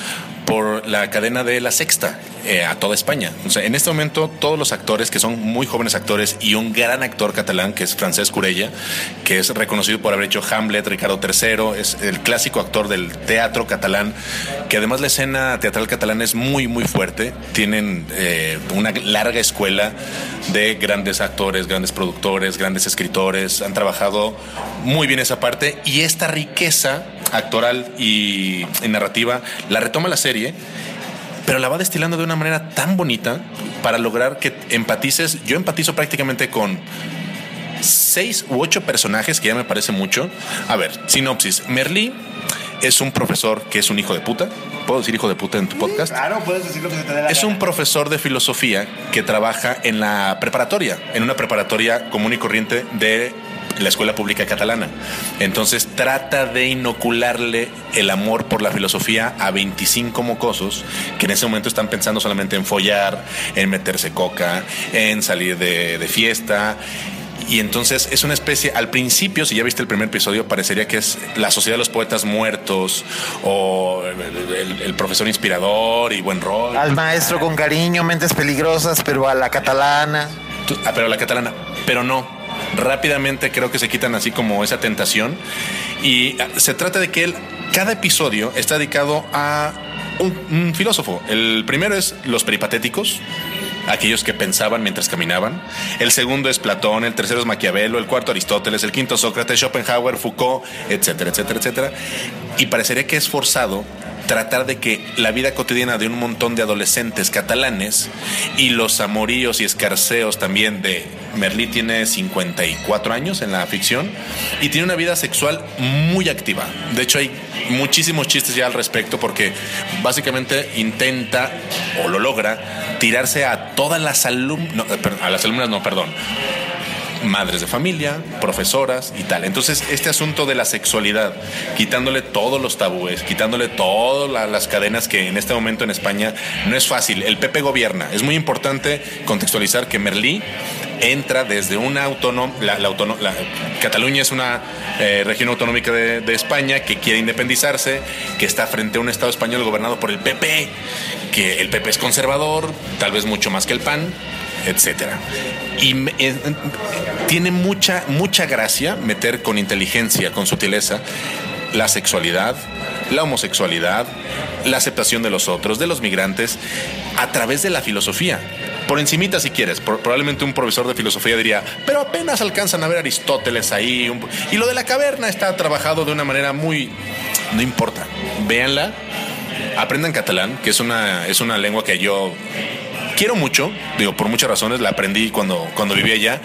por la cadena de La Sexta eh, a toda España. O sea, en este momento todos los actores que son muy jóvenes actores y un gran actor catalán que es Francesc Curella, que es reconocido por haber hecho Hamlet, Ricardo III, es el clásico actor del teatro catalán, que además la escena teatral catalana es muy muy fuerte. Tienen eh, una larga escuela de grandes actores, grandes productores, grandes escritores. Han trabajado muy bien esa parte y esta riqueza actoral y, narrativa, la retoma la serie pero la va destilando de una manera tan bonita para lograr que empatices. Yo empatizo prácticamente con seis u ocho personajes, que ya me parece mucho. A ver, sinopsis. Merlí es un profesor que es un hijo de puta. ¿Puedo decir hijo de puta en tu podcast? Claro, puedes decir lo que te dé la Es un profesor de filosofía que trabaja en la preparatoria, en una preparatoria común y corriente de la escuela pública catalana. Entonces trata de inocularle el amor por la filosofía a 25 mocosos que en ese momento están pensando solamente en follar, en meterse coca, en salir de, fiesta. Y entonces es una especie, al principio, si ya viste el primer episodio, parecería que es la sociedad de los poetas muertos o el, profesor inspirador y buen rol. Al maestro con cariño, mentes peligrosas, pero a la catalana. Ah, pero a la catalana. Pero no, rápidamente creo que se quitan así como esa tentación. Y ah, se trata de que él, cada episodio está dedicado a un, filósofo. El primero es los peripatéticos, aquellos que pensaban mientras caminaban. El segundo es Platón, el tercero es Maquiavelo, el cuarto Aristóteles, el quinto Sócrates, Schopenhauer, Foucault, etcétera, etcétera, etcétera. Y parecería que es forzado tratar de que la vida cotidiana de un montón de adolescentes catalanes y los amoríos y escarceos también de Merlí tiene 54 años en la ficción y tiene una vida sexual muy activa. De hecho, hay muchísimos chistes ya al respecto porque básicamente intenta o lo logra tirarse a todas las alumnas, a las alumnas no, perdón, madres de familia, profesoras y tal. Entonces, este asunto de la sexualidad, quitándole todos los tabúes, quitándole todas las cadenas que en este momento en España no es fácil. El PP gobierna. Es muy importante contextualizar que Merlí entra desde una autónoma, la, Cataluña es una eh, región autonómica de, de, España que quiere independizarse, que está frente a un Estado español gobernado por el PP, que el PP es conservador, tal vez mucho más que el PAN, etcétera. Y eh, tiene mucha, mucha gracia meter con inteligencia, con sutileza, la sexualidad, la homosexualidad, la aceptación de los otros, de los migrantes, a través de la filosofía. Por encimita si quieres, probablemente un profesor de filosofía diría, pero apenas alcanzan a ver Aristóteles ahí. y lo de la caverna está trabajado de una manera muy... No importa, véanla, aprendan catalán, que es una, es una lengua que yo quiero mucho, digo, por muchas razones, la aprendí cuando, cuando viví allá.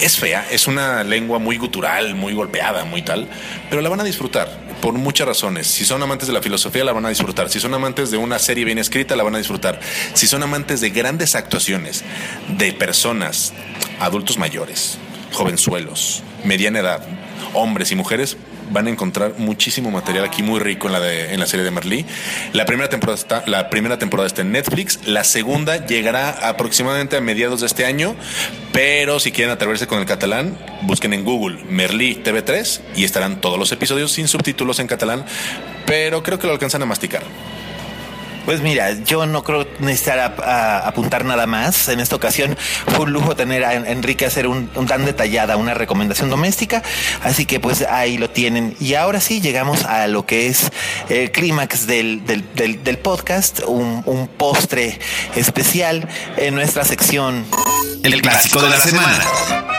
Es fea, es una lengua muy gutural, muy golpeada, muy tal, pero la van a disfrutar por muchas razones. Si son amantes de la filosofía, la van a disfrutar. Si son amantes de una serie bien escrita, la van a disfrutar. Si son amantes de grandes actuaciones de personas, adultos mayores, jovenzuelos, mediana edad, hombres y mujeres, van a encontrar muchísimo material aquí muy rico en la, de, en la serie de Merlí. La primera, temporada está, la primera temporada está en Netflix, la segunda llegará aproximadamente a mediados de este año, pero si quieren atreverse con el catalán, busquen en Google Merlí TV3 y estarán todos los episodios sin subtítulos en catalán, pero creo que lo alcanzan a masticar. Pues mira, yo no creo necesitar apuntar nada más. En esta ocasión fue un lujo tener a Enrique hacer un, tan detallada una recomendación doméstica. Así que pues ahí lo tienen. Y ahora sí llegamos a lo que es el clímax del, podcast, un, un postre especial en nuestra sección. El clásico de la semana.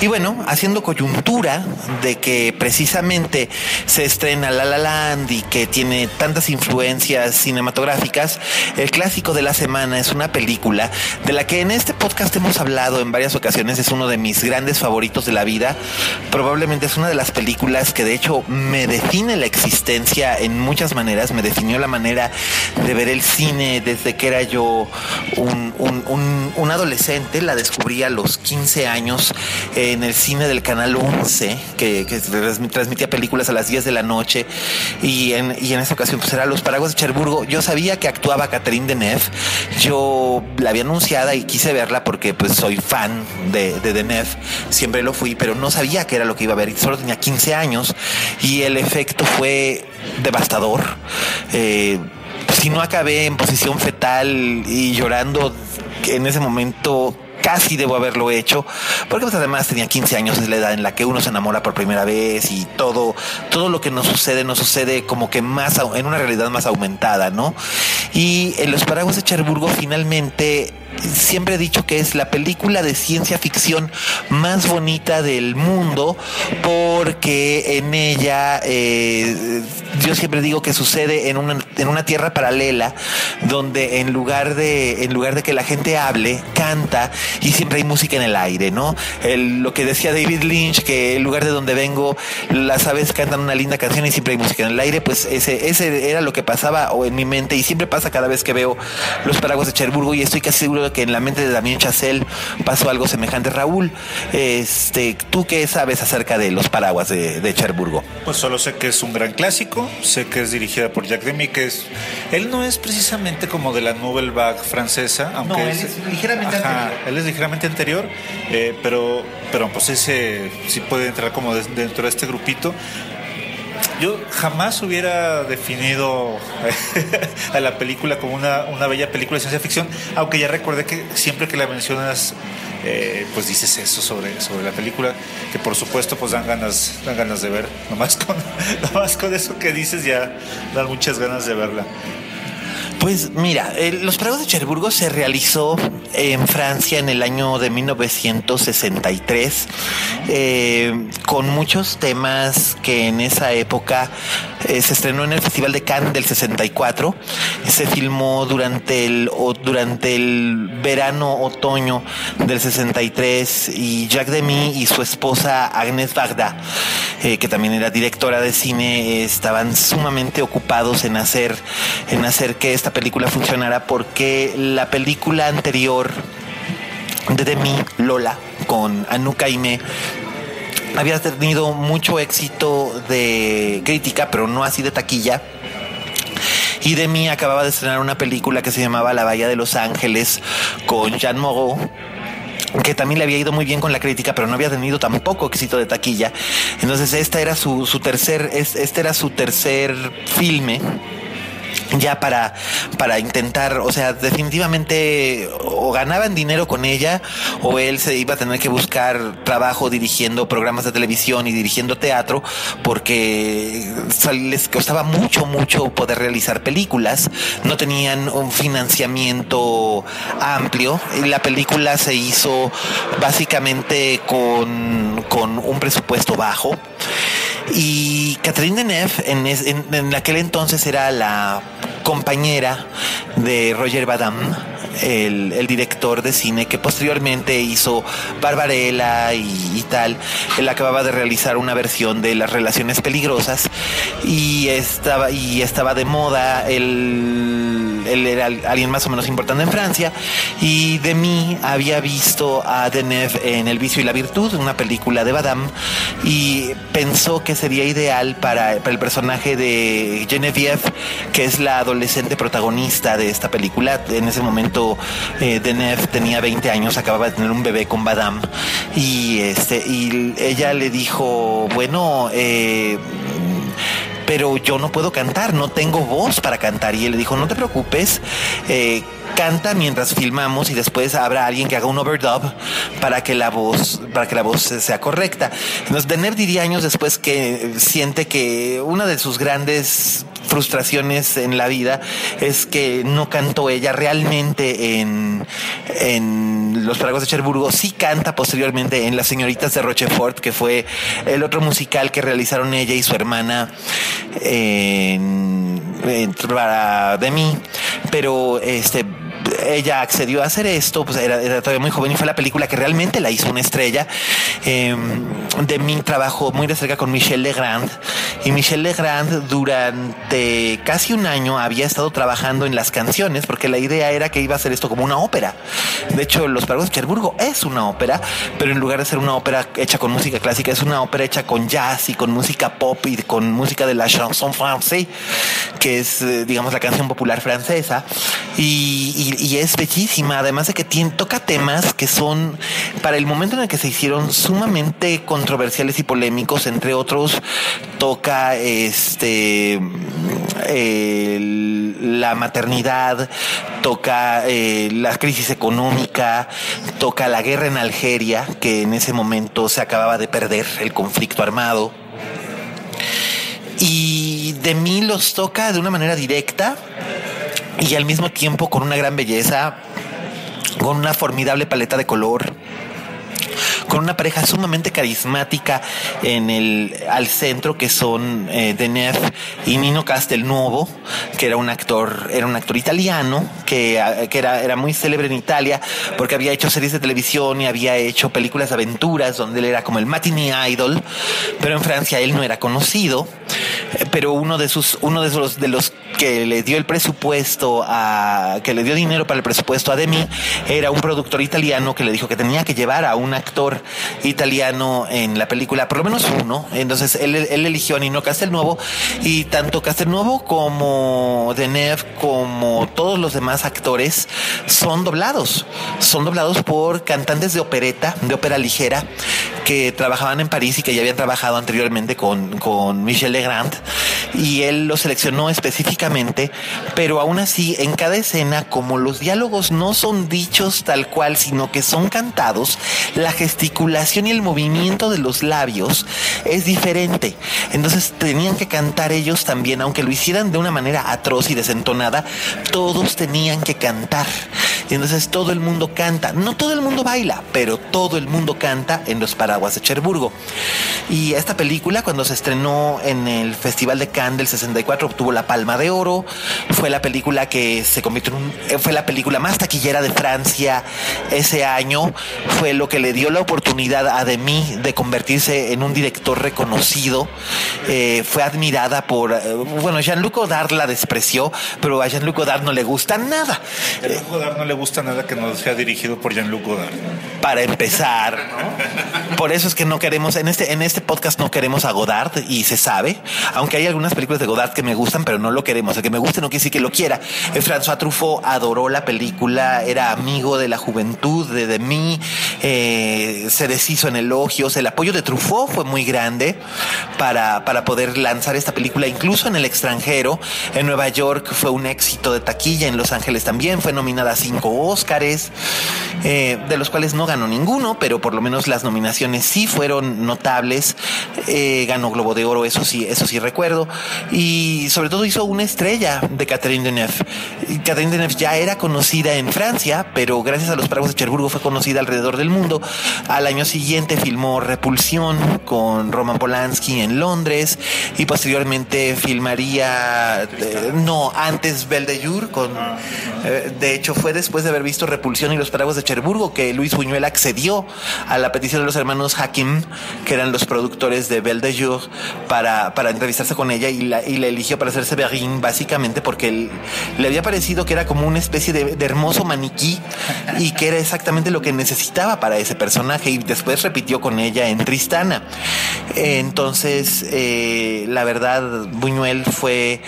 Y bueno, haciendo coyuntura de que precisamente se estrena La La Land y que tiene tantas influencias cinematográficas, el clásico de la semana es una película de la que en este podcast hemos hablado en varias ocasiones, es uno de mis grandes favoritos de la vida, probablemente es una de las películas que de hecho me define la existencia en muchas maneras, me definió la manera de ver el cine desde que era yo un, un adolescente, la descubrí a los 15 años en el cine del canal 11, que, transmitía películas a las 10 de la noche, y en, y en esta ocasión pues era Los Paraguas de Cherburgo. Yo sabía que actuaba Catherine Deneuve, yo la había anunciada y quise verla porque pues soy fan de, de Deneuve, siempre lo fui, pero no sabía qué era lo que iba a ver, solo tenía 15 años y el efecto fue devastador. Eh, si no acabé en posición fetal y llorando en ese momento casi debo haberlo hecho, porque pues además tenía 15 años, es la edad en la que uno se enamora por primera vez y todo, todo lo que nos sucede nos sucede como que más, en una realidad más aumentada, ¿no? Y en Los Paraguas de Cherburgo finalmente siempre he dicho que es la película de ciencia ficción más bonita del mundo porque en ella eh, yo siempre digo que sucede en una, en una tierra paralela donde en lugar de en lugar de que la gente hable canta y siempre hay música en el aire no lo que decía David Lynch que el lugar de donde vengo las aves cantan una linda canción y siempre hay música en el aire pues ese ese era lo que pasaba o en mi mente y siempre pasa cada vez que veo los paraguas de Cherburgo y estoy casi seguro que en la mente de Damien Chazelle pasó algo semejante. Raúl, este, ¿tú qué sabes acerca de los paraguas de, Cherburgo? Pues solo sé que es un gran clásico, sé que es dirigida por Jacques Demy, que es, él no es precisamente como de la Nouvelle Vague francesa, aunque no, él es, ligeramente anterior. Él es ligeramente anterior, eh, pero, pero pues ese sí puede entrar como dentro de este grupito. Yo jamás hubiera definido a la película como una, una, bella película de ciencia ficción, aunque ya recordé que siempre que la mencionas, eh, pues dices eso sobre, sobre la película, que por supuesto pues dan ganas, dan ganas de ver. Nomás con, nomás con eso que dices ya dan muchas ganas de verla. Pues mira, Los Paraguas de Cherburgo se realizó en Francia en el año de 1963 eh, con muchos temas que en esa época Eh, se estrenó en el Festival de Cannes del 64. Se filmó durante el, durante el verano, otoño del 63 y Jacques Demy y su esposa Agnès Varda, eh, que también era directora de cine, estaban sumamente ocupados en hacer, en hacer esta película funcionara porque la película anterior de Demi, Lola, con Anouk Aimé, había tenido mucho éxito de crítica, pero no así de taquilla. Y Demi acababa de estrenar una película que se llamaba La Bahía de Los Ángeles con Jean Moreau que también le había ido muy bien con la crítica, pero no había tenido tampoco éxito de taquilla. Entonces, esta era su, su tercer, este era su tercer filme ya para, para intentar, o sea, definitivamente o ganaban dinero con ella o él se iba a tener que buscar trabajo dirigiendo programas de televisión y dirigiendo teatro porque les costaba mucho, mucho poder realizar películas, no tenían un financiamiento amplio la película se hizo básicamente con, con un presupuesto bajo. Y Catherine Deneuve en, en, en aquel entonces era la compañera de Roger Badam, el, director de cine que posteriormente hizo Barbarella y, tal. Él acababa de realizar una versión de Las Relaciones Peligrosas y estaba, y estaba de moda. Él, él era alguien más o menos importante en Francia y de mí había visto a Deneuve en El vicio y la virtud, una película de Badam, y pensó que sería ideal para, el personaje de Genevieve, que es la adolescente protagonista de esta película. En ese momento eh, Deneuve tenía 20 años, acababa de tener un bebé con Badam y este y ella le dijo, bueno, eh, pero yo no puedo cantar, no tengo voz para cantar. Y él le dijo, no te preocupes, eh, canta mientras filmamos y después habrá alguien que haga un overdub para que la voz, para que la voz sea correcta. Entonces, Deneuve diría años después que siente que una de sus grandes frustraciones en la vida es que no cantó ella realmente en, en Los Paragos de Cherburgo. Sí canta posteriormente en Las Señoritas de Rochefort, que fue el otro musical que realizaron ella y su hermana en, para de mí. Pero este ella accedió a hacer esto, pues era, todavía muy joven y fue la película que realmente la hizo una estrella. Em, de mi trabajo muy de cerca con Michel Legrand y Michel Legrand durante casi un año había estado trabajando en las canciones porque la idea era que iba a hacer esto como una ópera. De hecho, Los Paragos de Cherburgo es una ópera, pero en lugar de ser una ópera hecha con música clásica, es una ópera hecha con jazz y con música pop y con música de la chanson française, que es, eh, digamos, la canción popular francesa. y y, es bellísima, además de que toca temas que son, para el momento en el que se hicieron, sumamente controversiales y polémicos, entre otros, toca este la maternidad, toca eh, la crisis económica, toca la guerra en Algeria, que en ese momento se acababa de perder el conflicto armado. Y de mí los toca de una manera directa, y al mismo tiempo con una gran belleza, con una formidable paleta de color con una pareja sumamente carismática en el al centro que son eh, y Nino Castelnuovo, que era un actor, era un actor italiano que, ah, que era, era muy célebre en Italia porque había hecho series de televisión y había hecho películas de aventuras donde él era como el matinee idol, pero en Francia él no era conocido, pero uno de sus uno de los de los que le dio el presupuesto a que le dio dinero para el presupuesto a Demi era un productor italiano que le dijo que tenía que llevar a un actor italiano en la película, por lo menos uno. Entonces él, él eligió a Nino Castelnuovo y tanto Castelnuovo como Deneuve como todos los demás actores son doblados. Son doblados por cantantes de opereta, de ópera ligera, que trabajaban en París y que ya habían trabajado anteriormente con, con Michel Legrand. Y él lo seleccionó específicamente, pero aún así en cada escena, como los diálogos no son dichos tal cual, sino que son cantados, la gesticulación y el movimiento de los labios es diferente. Entonces tenían que cantar ellos también, aunque lo hicieran de una manera atroz y desentonada, todos tenían que cantar. Y entonces todo el mundo canta. No todo el mundo baila, pero todo el mundo canta en los paraguas de Cherburgo. Y esta película, cuando se estrenó en el Festival de Cannes del 64, obtuvo la Palma de Oro. Fue la película que se convirtió en un, eh, fue la película más taquillera de Francia ese año. Fue lo que le dio la oportunidad a Demi de convertirse en un director reconocido. Eh, fue admirada por, eh, bueno, Jean-Luc Godard la despreció, pero a Jean-Luc Godard no le gusta nada. A Jean-Luc Godard no le gusta nada que no sea dirigido por Jean-Luc Godard. Para empezar, por eso es que no queremos, en este, en este podcast no queremos a Godard y se sabe, aunque hay algunas películas de Godard que me gustan, pero no lo queremos. El que me guste no quiere decir que lo quiera. Eh, François Truffaut adoró la película, era amigo de la juventud, de, de mí, eh, se deshizo en elogios. El apoyo de Truffaut fue muy grande para, para poder lanzar esta película, incluso en el extranjero. En Nueva York fue un éxito de taquilla, en Los Ángeles también fue nominada a cinco Óscares, eh, de los cuales no ganó ninguno, pero por lo menos las nominaciones sí fueron notables. Eh, ganó Globo de Oro, eso sí, eso sí recuerdo. Y sobre todo hizo una estrella de Catherine Deneuve. Catherine Deneuve ya era conocida en Francia, pero gracias a los Paraguas de Cherburgo fue conocida alrededor del mundo. Al año siguiente filmó Repulsión con Roman Polanski en Londres y posteriormente filmaría, eh, no, antes Belle de Jour con, eh, de hecho fue después de haber visto Repulsión y los Paraguas de Cherburgo que Luis Buñuel accedió a la petición de los hermanos Hakim, que eran los productores de Belle de Jour, para, para entrevistarse con ella y la, y la eligió para hacerse Severin básicamente porque él, le había parecido que era como una especie de hermoso maniquí y que era exactamente lo que necesitaba para ese personaje y después repitió con ella en Tristana. Entonces, eh, la verdad, Buñuel fue,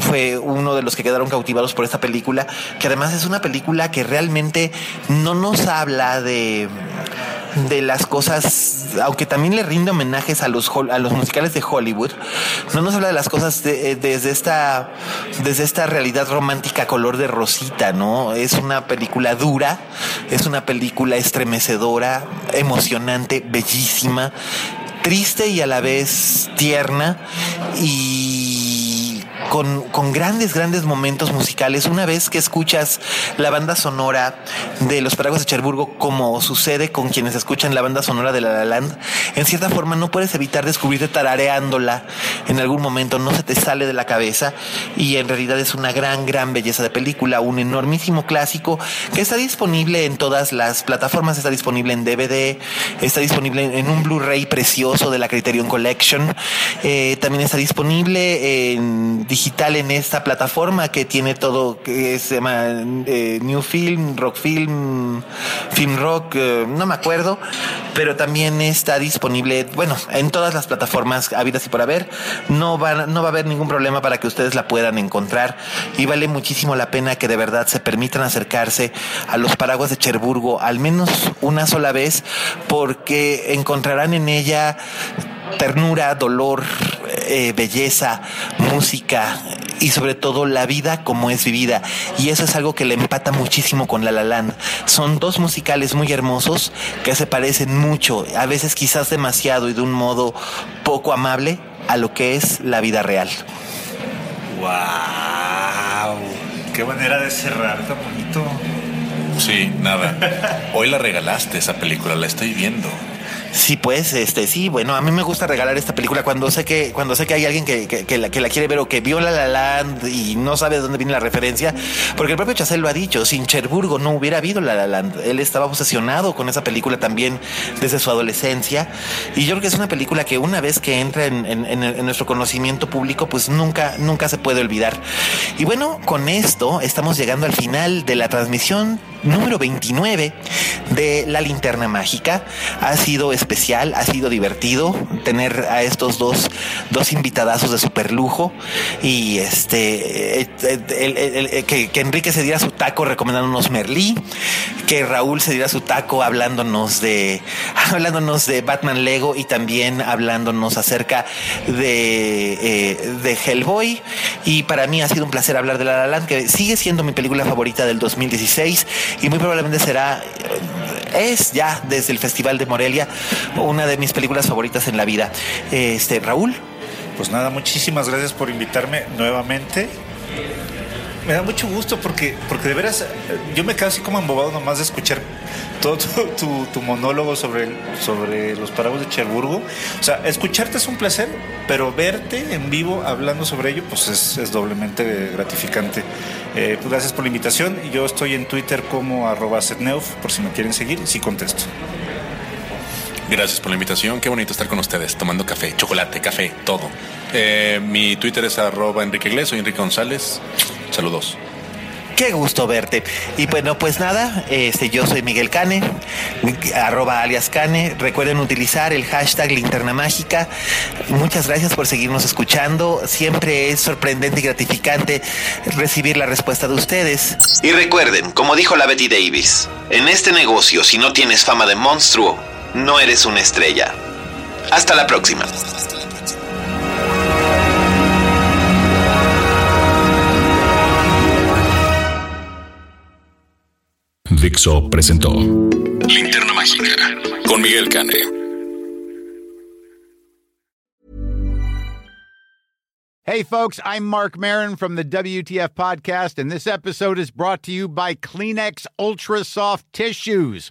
fue uno de los que quedaron cautivados por esta película, que además es una película que realmente no nos habla de de las cosas, aunque también le rinde homenajes a los, a los musicales de Hollywood, no nos habla de las cosas de, desde, esta, desde esta realidad romántica color de rosita, ¿no? Es una película dura, es una película estremecedora, emocionante, bellísima, triste y a la vez tierna y con, con, grandes, grandes momentos musicales. Una vez que escuchas la banda sonora de Los Paraguas de Cherburgo, como sucede con quienes escuchan la banda sonora de La La Land, en cierta forma no puedes evitar descubrirte tarareándola en algún momento, no se te sale de la cabeza y en realidad es una gran, gran belleza de película, un enormísimo clásico que está disponible en todas las plataformas, está disponible en DVD, está disponible en un Blu-ray precioso de la Criterion Collection, eh, también está disponible en digital en esta plataforma que tiene todo, que se llama eh, New Film, Rock Film, Film Rock, eh, no me acuerdo, pero también está disponible, bueno, en todas las plataformas habidas y por haber. No va, no va a haber ningún problema para que ustedes la puedan encontrar y vale muchísimo la pena que de verdad se permitan acercarse a los paraguas de Cherburgo al menos una sola vez porque encontrarán en ella ternura, dolor, eh, belleza, música y sobre todo la vida como es vivida. Y eso es algo que le empata muchísimo con La La Land. Son dos musicales muy hermosos que se parecen mucho, a veces quizás demasiado y de un modo poco amable a lo que es la vida real. ¡Wow! ¡Qué manera de cerrar tan bonito! Sí, nada. Hoy la regalaste esa película, la estoy viendo. Sí, pues, este, sí, bueno, a mí me gusta regalar esta película cuando sé que, cuando sé que hay alguien que, que, que, la, que la, quiere ver o que vio La La Land y no sabe de dónde viene la referencia, porque el propio Chazelle lo ha dicho, sin Cherburgo no hubiera habido La La Land. Él estaba obsesionado con esa película también desde su adolescencia y yo creo que es una película que una vez que entra en, en, en nuestro conocimiento público, pues nunca, nunca se puede olvidar. Y bueno, con esto estamos llegando al final de la transmisión número 29 de La Linterna Mágica. Ha sido especial, ha sido divertido tener a estos dos, dos invitadazos de super lujo y este el, el, que, que, Enrique se diera su taco recomendándonos Merlí, que Raúl se diera su taco hablándonos de hablándonos de Batman Lego y también hablándonos acerca de, eh, de Hellboy. Y para mí ha sido un placer hablar de La La Land que sigue siendo mi película favorita del 2016 y muy probablemente será es ya desde el Festival de Morelia una de mis películas favoritas en la vida. Este, Raúl. Pues nada, muchísimas gracias por invitarme nuevamente. me da mucho gusto porque, porque de veras yo me quedo así como embobado nomás de escuchar todo tu, monólogo sobre, sobre los parábolas de Cherburgo. O sea, escucharte es un placer, pero verte en vivo hablando sobre ello, pues es, doblemente gratificante. Eh, pues gracias por la invitación. Yo estoy en Twitter como arroba setneuf, por si me quieren seguir, sí contesto. Gracias por la invitación. Qué bonito estar con ustedes, tomando café, chocolate, café, todo. Eh, mi Twitter es arroba Enrique Iglesias, soy Enrique González. Saludos. Qué gusto verte. Y bueno, pues nada, este, yo soy Miguel Cane, arroba alias Cane. Recuerden utilizar el hashtag linterna mágica. Muchas gracias por seguirnos escuchando. Siempre es sorprendente y gratificante recibir la respuesta de ustedes. Y recuerden, como dijo la Betty Davis, en este negocio, si no tienes fama de monstruo, no eres una estrella. Hasta la próxima. Dixo presentó Linterna Mágica con Miguel Cane. Hey, folks, I'm Mark Marin from the WTF Podcast, and this episode is brought to you by Kleenex Ultra Soft Tissues